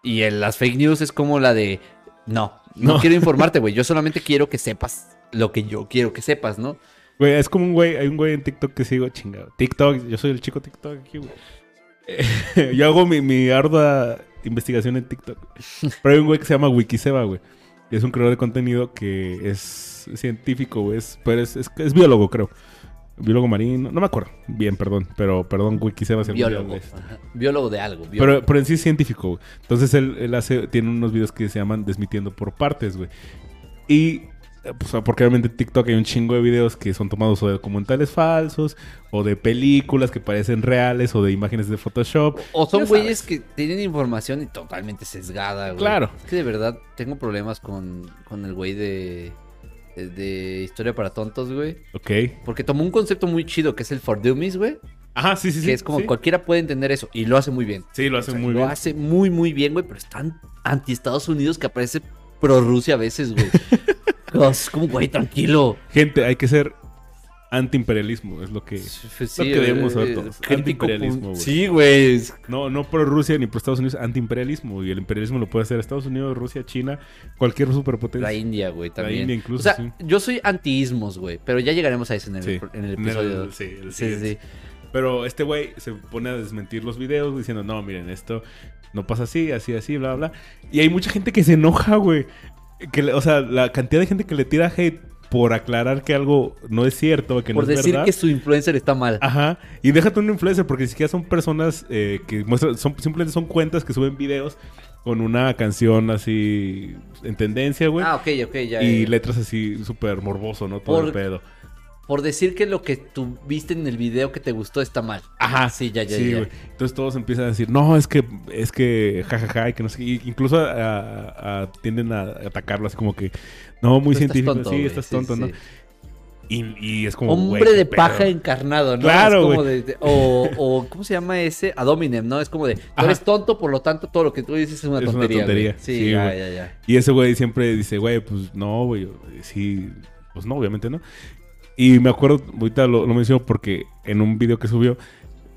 Y en las fake news es como la de, No, no, No. quiero informarte, güey. Yo solamente quiero que sepas lo que yo quiero que sepas, ¿no? Güey, es como un güey, hay un güey en TikTok que sigo, chingado. TikTok, yo soy el chico TikTok aquí, güey. Eh, yo hago mi, mi ardua investigación en TikTok. Pero hay un güey que se llama Wikiseba, güey. Y es un creador de contenido que es científico, güey. Es, pero es, es, es biólogo, creo. Biólogo marino. No me acuerdo. Bien, perdón. Pero perdón, si algún día Biólogo. Ajá. Biólogo de algo. biólogo. Pero, pero en sí es científico, güey. Entonces él, él hace, tiene unos videos que se llaman Desmitiendo por partes, güey. Y, eh, pues, porque obviamente en TikTok hay un chingo de videos que son tomados o de documentales falsos, o de películas que parecen reales, o de imágenes de Photoshop. O son güeyes que tienen información y totalmente sesgada, güey. Claro. Es que de verdad tengo problemas con, con el güey de, de, de Historia para Tontos, güey. Ok. Porque tomó un concepto muy chido que es el for dummies, güey. Ajá, sí, sí, sí. que es como sí. cualquiera puede entender eso. Y lo hace muy bien. Sí, lo hace O sea, muy lo bien. hace muy, muy bien, güey. Pero están anti Estados Unidos que aparece pro Rusia a veces, güey. es como, güey, tranquilo. Gente, hay que ser antiimperialismo, es lo que... Sí, que debemos saber eh, todos. crítico, Antiimperialismo, güey. Sí, güey. No, no pro Rusia ni pro Estados Unidos, antiimperialismo. Y el imperialismo lo puede hacer Estados Unidos, Rusia, China, cualquier superpotencia. La India, güey, también. India incluso, O sea, sí. yo soy anti-ismos, güey. Pero ya llegaremos a eso en el, Sí. en el episodio. sí, el sí, sí. Pero este güey se pone a desmentir los videos diciendo, no, miren, esto no pasa así, así, así, bla, bla. Y hay mucha gente que se enoja, güey. Que, o sea, la cantidad de gente que le tira hate por aclarar que algo no es cierto, que Por no es decir verdad. que su influencer está mal. Ajá. Y déjate un influencer, porque ni siquiera son personas eh, que muestran, son, simplemente son cuentas que suben videos con una canción así en tendencia, güey. Ah, ok, ok, ya. y letras así súper morboso, ¿no? Todo Por- el pedo. Por decir que lo que tú viste en el video que te gustó está mal. Ajá. Sí, ya, ya, Sí, ya. Entonces todos empiezan a decir, no, es que, es que, jajaja, y que no sé Incluso a- a- tienden a atacarlo así como que, no, muy Tú estás científico, tonto, sí, estás tonto, ¿no? Y, y es como, Hombre de paja encarnado, ¿no? Claro, Es como de- de- o, o, ¿cómo se llama ese? Adominem, ¿no? Es como de, tú Ajá. eres tonto, por lo tanto, todo lo que tú dices es una Es una tontería. güey. tontería. Sí, Sí, ya, ya, ya. Y ese güey siempre dice, güey, pues no, güey, sí, pues no, obviamente no. Y me acuerdo, ahorita lo, lo menciono porque en un video que subió,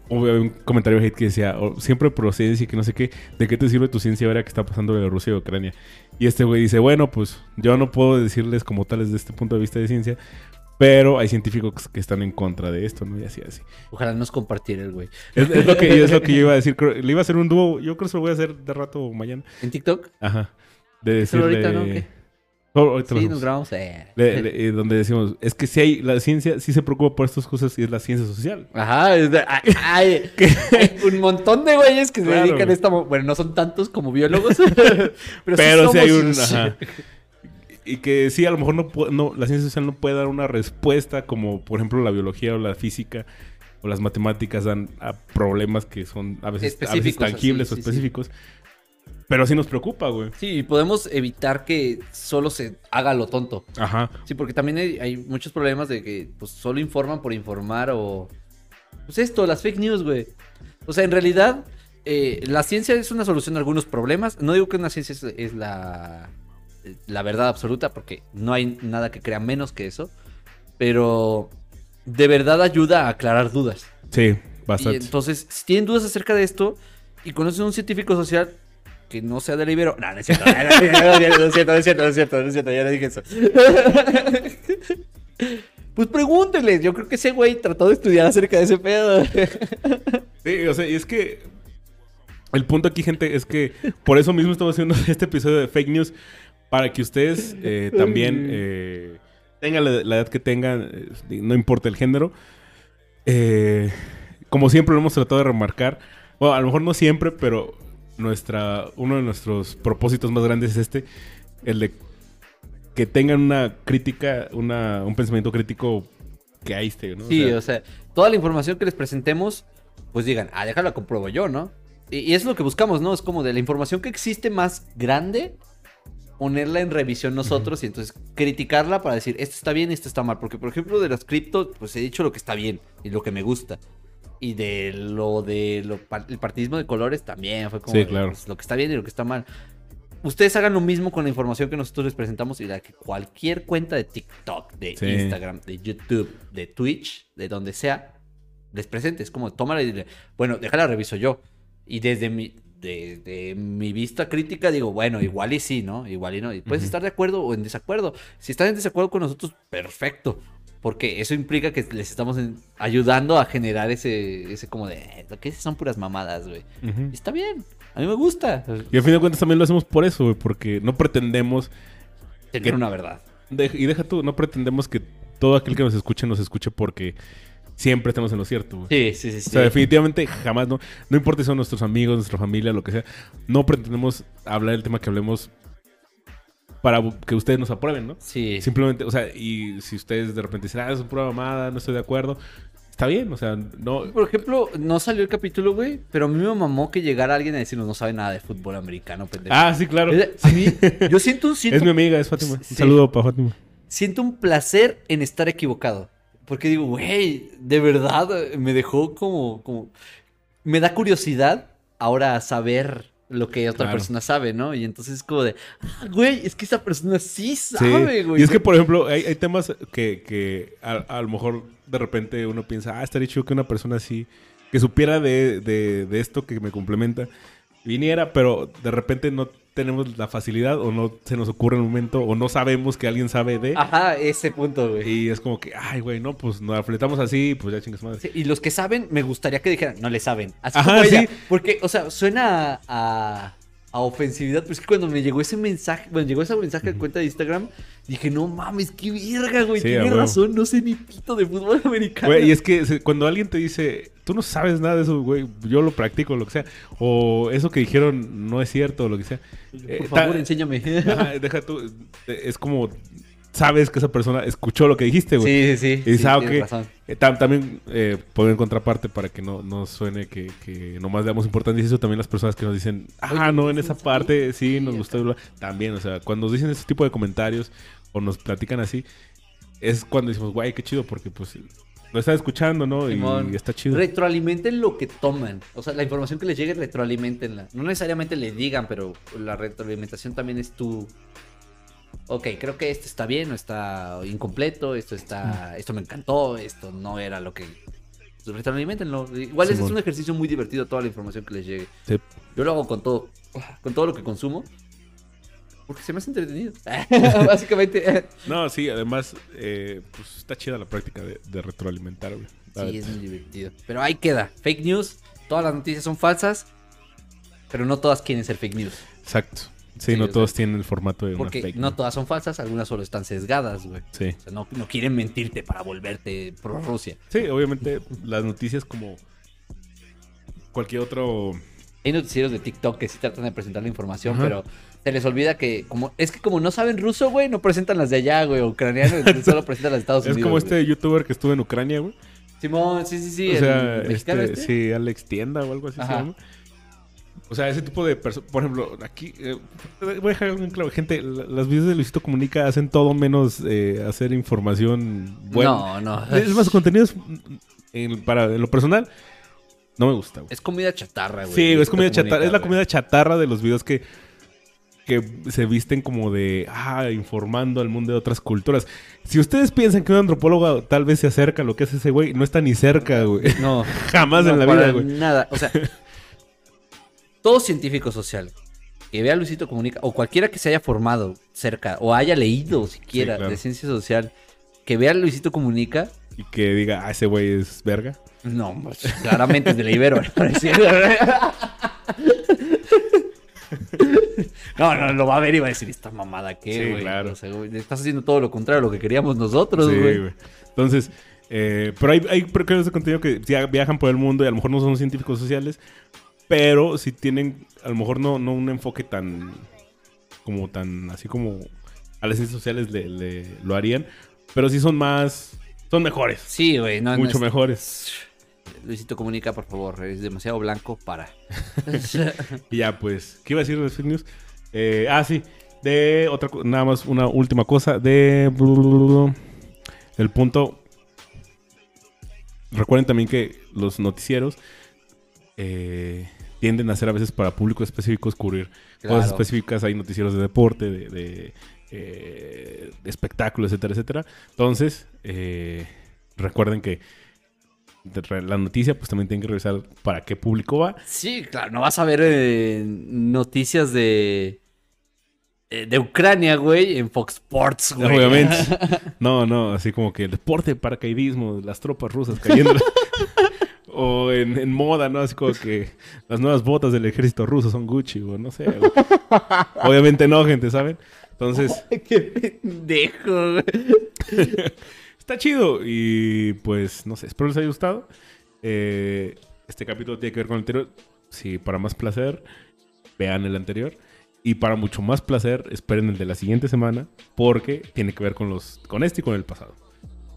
hubo un comentario de hate que decía, "Oh, siempre pro ciencia y que no sé qué, ¿de qué te sirve tu ciencia ahora que está pasando en Rusia y Ucrania? Y este güey dice, bueno, pues yo no puedo decirles como tal desde este punto de vista de ciencia, pero hay científicos que están en contra de esto, ¿no? Y así, así. Ojalá nos compartiera el güey. Es, es lo, que, es lo que yo iba a decir, le iba a hacer un dúo, yo creo que se lo voy a hacer de rato mañana. ¿En TikTok? Ajá. De decirle... ahorita, ¿no? ¿Qué? Oh, Sí, nos grabamos. eh. Le- le- eh, donde decimos, es que si hay, la ciencia sí se preocupa por estas cosas y es la ciencia social. Ajá, hay un montón de güeyes que se Claro, dedican a esta... Bueno, no son tantos como biólogos, pero, Pero sí hay un... ajá. Y que sí, a lo mejor no, la ciencia social no puede dar una respuesta como, por ejemplo, la biología o la física o las matemáticas dan a problemas que son a veces, a veces Específicos, tangibles o sí. Pero sí nos preocupa, güey. Sí, y podemos evitar que solo se haga lo tonto. Ajá. Sí, porque también hay, hay muchos problemas de que pues, solo informan por informar o... Pues esto, las fake news, güey. O sea, en realidad, eh, la ciencia es una solución a algunos problemas. No digo que una ciencia es, es la, la verdad absoluta, porque no hay nada que crea menos que eso. Pero de verdad ayuda a aclarar dudas. Sí, Y bastante. entonces, si tienen dudas acerca de esto y conocen a un científico social que no sea de la Ibero. No, no es cierto. No, es cierto, no es cierto, no es cierto, no es cierto, ya le dije eso. Pues pregúntenles, yo creo que ese güey trató de estudiar acerca de ese pedo. Sí, o sea, y es que el punto aquí, gente, es que por eso mismo estamos haciendo este episodio de fake news para que ustedes eh, también eh, tengan la, la edad que tengan, eh, no importa el género. Como siempre lo hemos tratado de remarcar, bueno, a lo mejor no siempre, pero nuestra, uno de nuestros propósitos más grandes es este, el de que tengan una crítica, una, un pensamiento crítico que ahí esté, ¿no? O Sí, sea, o sea, toda la información que les presentemos, pues digan, ah, déjala compruebo yo, ¿no? Y, y es lo que buscamos, ¿no? Es como de la información que existe más grande, ponerla en revisión nosotros y entonces criticarla para decir, esto está bien y esto está mal. Porque, por ejemplo, de las cripto, pues he dicho lo que está bien y lo que me gusta. Y de lo de lo, el partidismo de colores también fue como Sí, claro. pues, lo que está bien y lo que está mal. Ustedes hagan lo mismo con la información que nosotros les presentamos y la que cualquier cuenta de TikTok, de Sí. Instagram, de YouTube, de Twitch, de donde sea, les presente. Es como, tómala y dile, bueno, déjala reviso yo. Y desde mi, de, de mi vista crítica digo, bueno, igual y sí, ¿no? Igual y no. Y puedes Ujú. estar de acuerdo o en desacuerdo. Si estás en desacuerdo con nosotros, perfecto. Porque eso implica que les estamos ayudando a generar ese, ese como de, "Eh, lo que son puras mamadas, güey. Y está bien, a mí me gusta Y al fin de cuentas también lo hacemos por eso, güey, porque no pretendemos, tener ¿Qué? una verdad. de- y deja tú, no pretendemos que todo aquel que nos escuche nos escuche porque siempre estamos en lo cierto. Sí, sí, sí. sí. O sea, definitivamente jamás, no, no importa si son nuestros amigos, nuestra familia, lo que sea, no pretendemos hablar del tema que hablemos para que ustedes nos aprueben, ¿no? Sí. Simplemente, o sea, y si ustedes de repente dicen, ah, es una prueba mamada, no estoy de acuerdo, está bien, o sea, no... Por ejemplo, no salió el capítulo, güey, pero a mí me mamó que llegara alguien a decirnos no sabe nada de fútbol americano, pendejo. Ah, sí, claro. Es- a mí, yo siento un, siento, Es mi amiga, es Fátima. Sí. Un saludo para Fátima. siento un placer en estar equivocado. Porque digo, güey, de verdad me dejó como, como... Me da curiosidad ahora saber lo que otra Claro. persona sabe, ¿no? Y entonces es como de, ah, güey, es que esa persona sí Sí. sabe, güey. Y es que, por ejemplo, hay, hay temas que, que a, a lo mejor de repente uno piensa, ah, estaría chido que una persona así, que supiera de, de, de esto que me complementa, viniera, pero de repente no tenemos la facilidad o no se nos ocurre en el momento o no sabemos que alguien sabe de. Ajá, ese punto, güey. Y es como que, ay, güey, no, pues nos afletamos así, pues ya chingas madre. Sí, y los que saben, me gustaría que dijeran, no le saben. Así Ajá, como ella. sí. Porque, o sea, suena a, a, ofensividad, pero es que cuando me llegó ese mensaje, bueno, llegó ese mensaje de cuenta de Instagram, dije, no mames, qué verga, güey, Sí, tienes razón, no sé ni pito de fútbol americano. Güey, y es que cuando alguien te dice, tú no sabes nada de eso, güey, yo lo practico, lo que sea, o eso que dijeron no es cierto, o lo que sea. eh, Por favor, ta- enséñame. Ajá, deja tú, eh, es como, sabes que esa persona escuchó lo que dijiste, güey. Sí, sí, sí. Y sí, sabe que razón. eh, tam- también eh, poner en contraparte para que no, no suene que, que nomás le damos importancia eso también las personas que nos dicen, ah, no, en ¿sí esa parte sí nos gustó. bla". También, o sea, cuando nos dicen ese tipo de comentarios o nos platican así, es cuando decimos, guay, qué chido, porque pues lo están escuchando, ¿no? Simón. Y está chido. Retroalimenten lo que toman. O sea, la información que les llegue, retroalimentenla. No necesariamente le digan, pero la retroalimentación también es tu. Ok, creo que esto está bien, o está incompleto, esto está. Esto me encantó, esto no era lo que. Retroalimentenlo. Igual ese es un ejercicio muy divertido, toda la información que les llegue. Sí. Yo lo hago con todo. Con todo lo que consumo. Porque se me hace entretenido. Básicamente. No, sí, además, eh, pues está chida la práctica de, de retroalimentar, güey. Sí, es muy divertido. Pero ahí queda. Fake news. Todas las noticias son falsas. Pero no todas quieren ser fake news. Exacto. Sí, Sí, no sea, todos tienen el formato de una Porque fake no todas son falsas, algunas solo están sesgadas, güey. Sí. O sea, no, no quieren mentirte para volverte pro Rusia. Sí, obviamente las noticias como cualquier otro... Hay noticieros de TikTok que sí tratan de presentar la información, Ajá. pero se les olvida que como es que como no saben ruso, güey, no presentan las de allá, güey, ucraniano, solo presentan las de Estados Es Unidos. como güey. este youtuber que estuvo en Ucrania, güey. Simón, sí, sí, sí. o sea, este, este. sí, Alex Tienda o algo así se llama. O sea, ese tipo de personas, por ejemplo, aquí, eh, voy a dejar algo en claro, gente, la- las videos de Luisito Comunica hacen todo menos eh, hacer información buena. No, no. Es más, su contenido es, mm, en, para, en lo personal, no me gusta, güey. Es comida chatarra, güey. Sí, es comida chatarra. Es la comida chatarra de los videos que, que se visten como de, ah, informando al mundo de otras culturas. Si ustedes piensan que un antropólogo tal vez se acerca a lo que hace ese güey, no está ni cerca, güey. No. Jamás No, en la vida, güey. Nada. O sea, todo científico social que vea Luisito Comunica, o cualquiera que se haya formado cerca, o haya leído siquiera Sí, claro. de ciencia social, que vea Luisito Comunica, Y que diga, ah, ese güey es verga. no, pues, claramente es de la Ibero. No, no, lo va a ver y va a decir, esta mamada, ¿qué, Sí, güey? claro. O sea, güey, estás haciendo todo lo contrario a lo que queríamos nosotros, Sí, güey. güey. Entonces, eh, pero hay, hay creadores de contenido que viajan por el mundo y a lo mejor no son científicos sociales, pero si tienen, a lo mejor no, no un enfoque tan, como tan, así como a las ciencias sociales le, le- lo harían, pero sí son más, son mejores, Sí, güey, no, no mucho es- mejores. Luisito Comunica, por favor, es demasiado blanco para. Ya, pues, ¿qué iba a decir de fake news? Eh, ah, sí, de otra, nada más una última cosa, de el punto. Recuerden también que los noticieros eh, tienden a ser a veces para cubrir Claro. cosas específicas. Hay noticieros de deporte, de, de, eh, de espectáculos, etcétera, etcétera. Entonces, eh, recuerden que la noticia, pues también tienen que revisar para qué público va. Sí, claro, no vas a ver eh, noticias de. eh, De Ucrania, güey, en Fox Sports, güey. Obviamente. No, no, así como que el deporte de paracaidismo, las tropas rusas cayendo. o en, en moda, ¿no? Así como que las nuevas botas del ejército ruso son Gucci, o no sé. Obviamente no, gente, ¿saben? Entonces, Qué pendejo, está chido. Y pues, no sé, espero les haya gustado. Eh, este capítulo tiene que ver con el anterior. Sí, para más placer, vean el anterior. Y para mucho más placer, esperen el de la siguiente semana, porque tiene que ver con los, con este y con el pasado.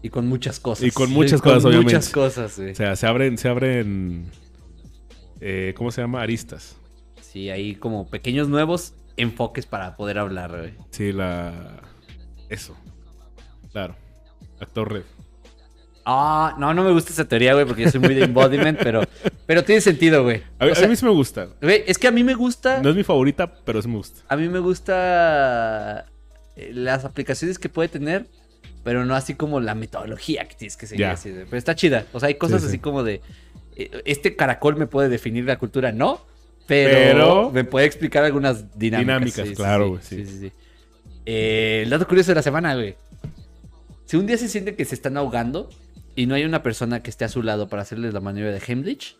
Y con muchas cosas. Y con muchas cosas, Con obviamente. muchas cosas, güey. O sea, se abren, se abren, eh, ¿cómo se llama? Aristas. Sí, hay como pequeños nuevos enfoques para poder hablar, güey. Sí, la, eso, claro, actor red. Ah, no, no me gusta esa teoría, güey, porque yo soy muy de embodiment, pero, pero tiene sentido, güey. A, a O sea, mí sí me gusta. güey, es que a mí me gusta, No es mi favorita, pero sí me gusta. a mí me gusta eh, las aplicaciones que puede tener, pero no así como la metodología que tienes que seguir. Ya. así de- pero está chida. O sea, hay cosas Sí, sí. así como de, eh, este caracol me puede definir la cultura, no, pero, Pero- me puede explicar algunas dinámicas. Dinámicas, sí, claro, sí, güey, sí. sí. Eh, el dato curioso de la semana, güey. Si un día se siente que se están ahogando y no hay una persona que esté a su lado para hacerles la maniobra de Heimlich,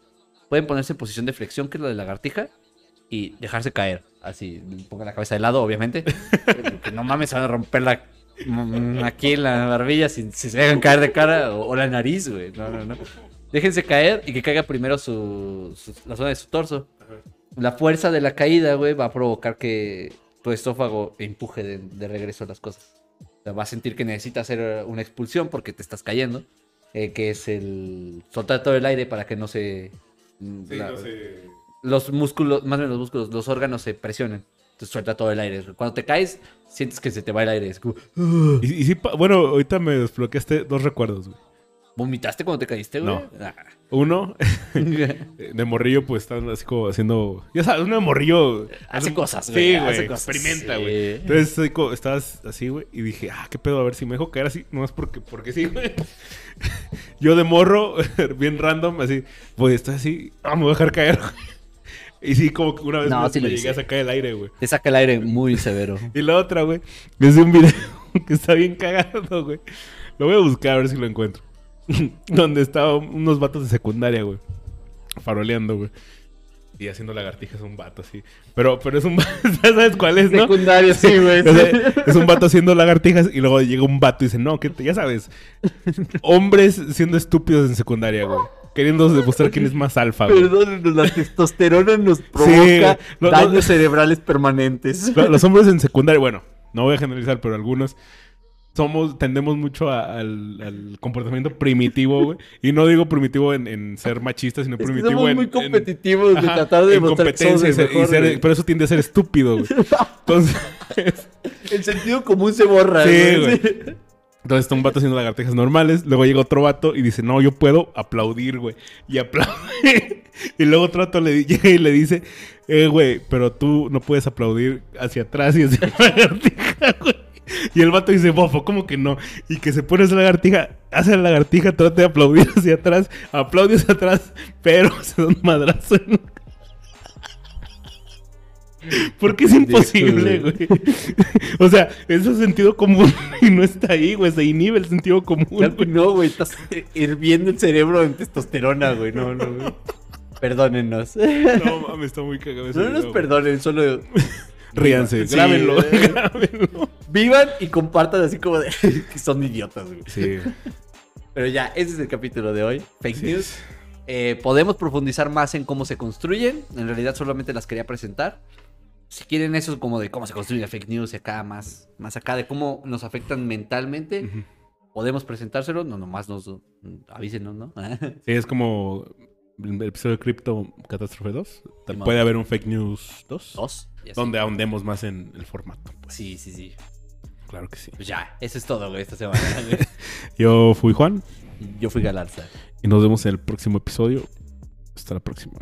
pueden ponerse en posición de flexión, que es la de lagartija, y dejarse caer. Así, pongan la cabeza de lado, obviamente. que no mames, se van a romper la, aquí en la barbilla si, si se dejan caer de cara o, o la nariz, güey. No, no, no. Déjense caer y que caiga primero su, su- la zona de su torso. La fuerza de la caída, güey, va a provocar que tu estófago empuje de, de regreso las cosas. O sea, va a sentir que necesita hacer una expulsión porque te estás cayendo. eh, que es el soltar todo el aire para que no se... la- los músculos, más bien los músculos, los órganos se presionen. Entonces suelta todo el aire. Cuando te caes, sientes que se te va el aire. Es como, Y, y bueno, ahorita me desbloqueaste dos recuerdos, güey. ¿Vomitaste cuando te caíste, güey? No. Ah. Uno, de morrillo, pues están así como haciendo. Ya sabes, uno de morrillo. Hace cosas, güey. Sí, güey. Experimenta, sí. güey. Entonces estabas así, güey. Y dije, ah, qué pedo, a ver si me dejo caer así. No es porque, porque sí, güey. Yo de morro, bien random, así. Pues estoy así, ah, me voy a dejar caer, güey. Y sí, como que una vez No, me, sí me llegué a sacar el aire, güey. Te saca el aire muy severo. Y la otra, güey, es de un video que está bien cagado, güey. Lo voy a buscar a ver si lo encuentro. Donde estaban unos vatos de secundaria, güey. Faroleando, güey. Y haciendo lagartijas a un vato así. Pero, pero es un vato, ¿sabes cuál es, no? Secundario, sí, güey. O sea, es un vato haciendo lagartijas y luego llega un vato y dice, no, que ya sabes. Hombres siendo estúpidos en secundaria, güey. Queriendo demostrar quién es más alfa, güey. Perdónenos, la testosterona nos provoca no. daños cerebrales permanentes. Lo- Los hombres en secundaria, bueno, no voy a generalizar, pero algunos somos, tendemos mucho a- al, al comportamiento primitivo, güey. Y no digo primitivo en, en ser machista, sino Es que primitivo somos en. muy en- competitivos de ajá, tratar de en que competencia y ser- pero eso tiende a ser estúpido, güey. Entonces, El sentido común se borra, Sí, güey. entonces está un vato haciendo lagartijas normales. Luego llega otro vato y dice, no, yo puedo aplaudir, güey. Y aplaude. y luego otro vato le llega y le dice, eh, güey, pero tú no puedes aplaudir hacia atrás y hacia la lagartija, güey. Y el vato dice, bofo, ¿cómo que no? Y que se pone esa lagartija, hace la lagartija, trata de aplaudir hacia atrás, aplaude hacia atrás, pero se da un madrazo en... Porque es imposible, güey. O sea, eso es sentido común y no está ahí, güey. Se inhibe el sentido común. Claro que güey. no, güey. Estás hirviendo el cerebro en testosterona, güey. No, no, güey. Perdónennos. No mames, está muy cagado ese No nos perdonen, solo Ríanse, Sí, grábenlo, grábenlo. vivan y compartan así como de que son idiotas, güey. Sí. Pero ya, ese es el capítulo de hoy. Fake sí. news. Eh, podemos profundizar más en cómo se construyen. En realidad solamente las quería presentar. Si quieren eso como de cómo se construye la fake news y acá más, más acá de cómo nos afectan mentalmente, podemos presentárselo. No, nomás nos mm, avísenos, ¿no? Sí, es como el episodio de Crypto Catástrofe 2. Tal- Simón. Puede haber un Fake News 2. Dos. Donde ahondemos más en el formato. Pues, Sí, sí, sí. claro que sí. Pues ya, eso es todo, güey, esta semana. güey. Yo fui Juan Yo fui Galarza. y nos vemos en el próximo episodio. Hasta la próxima.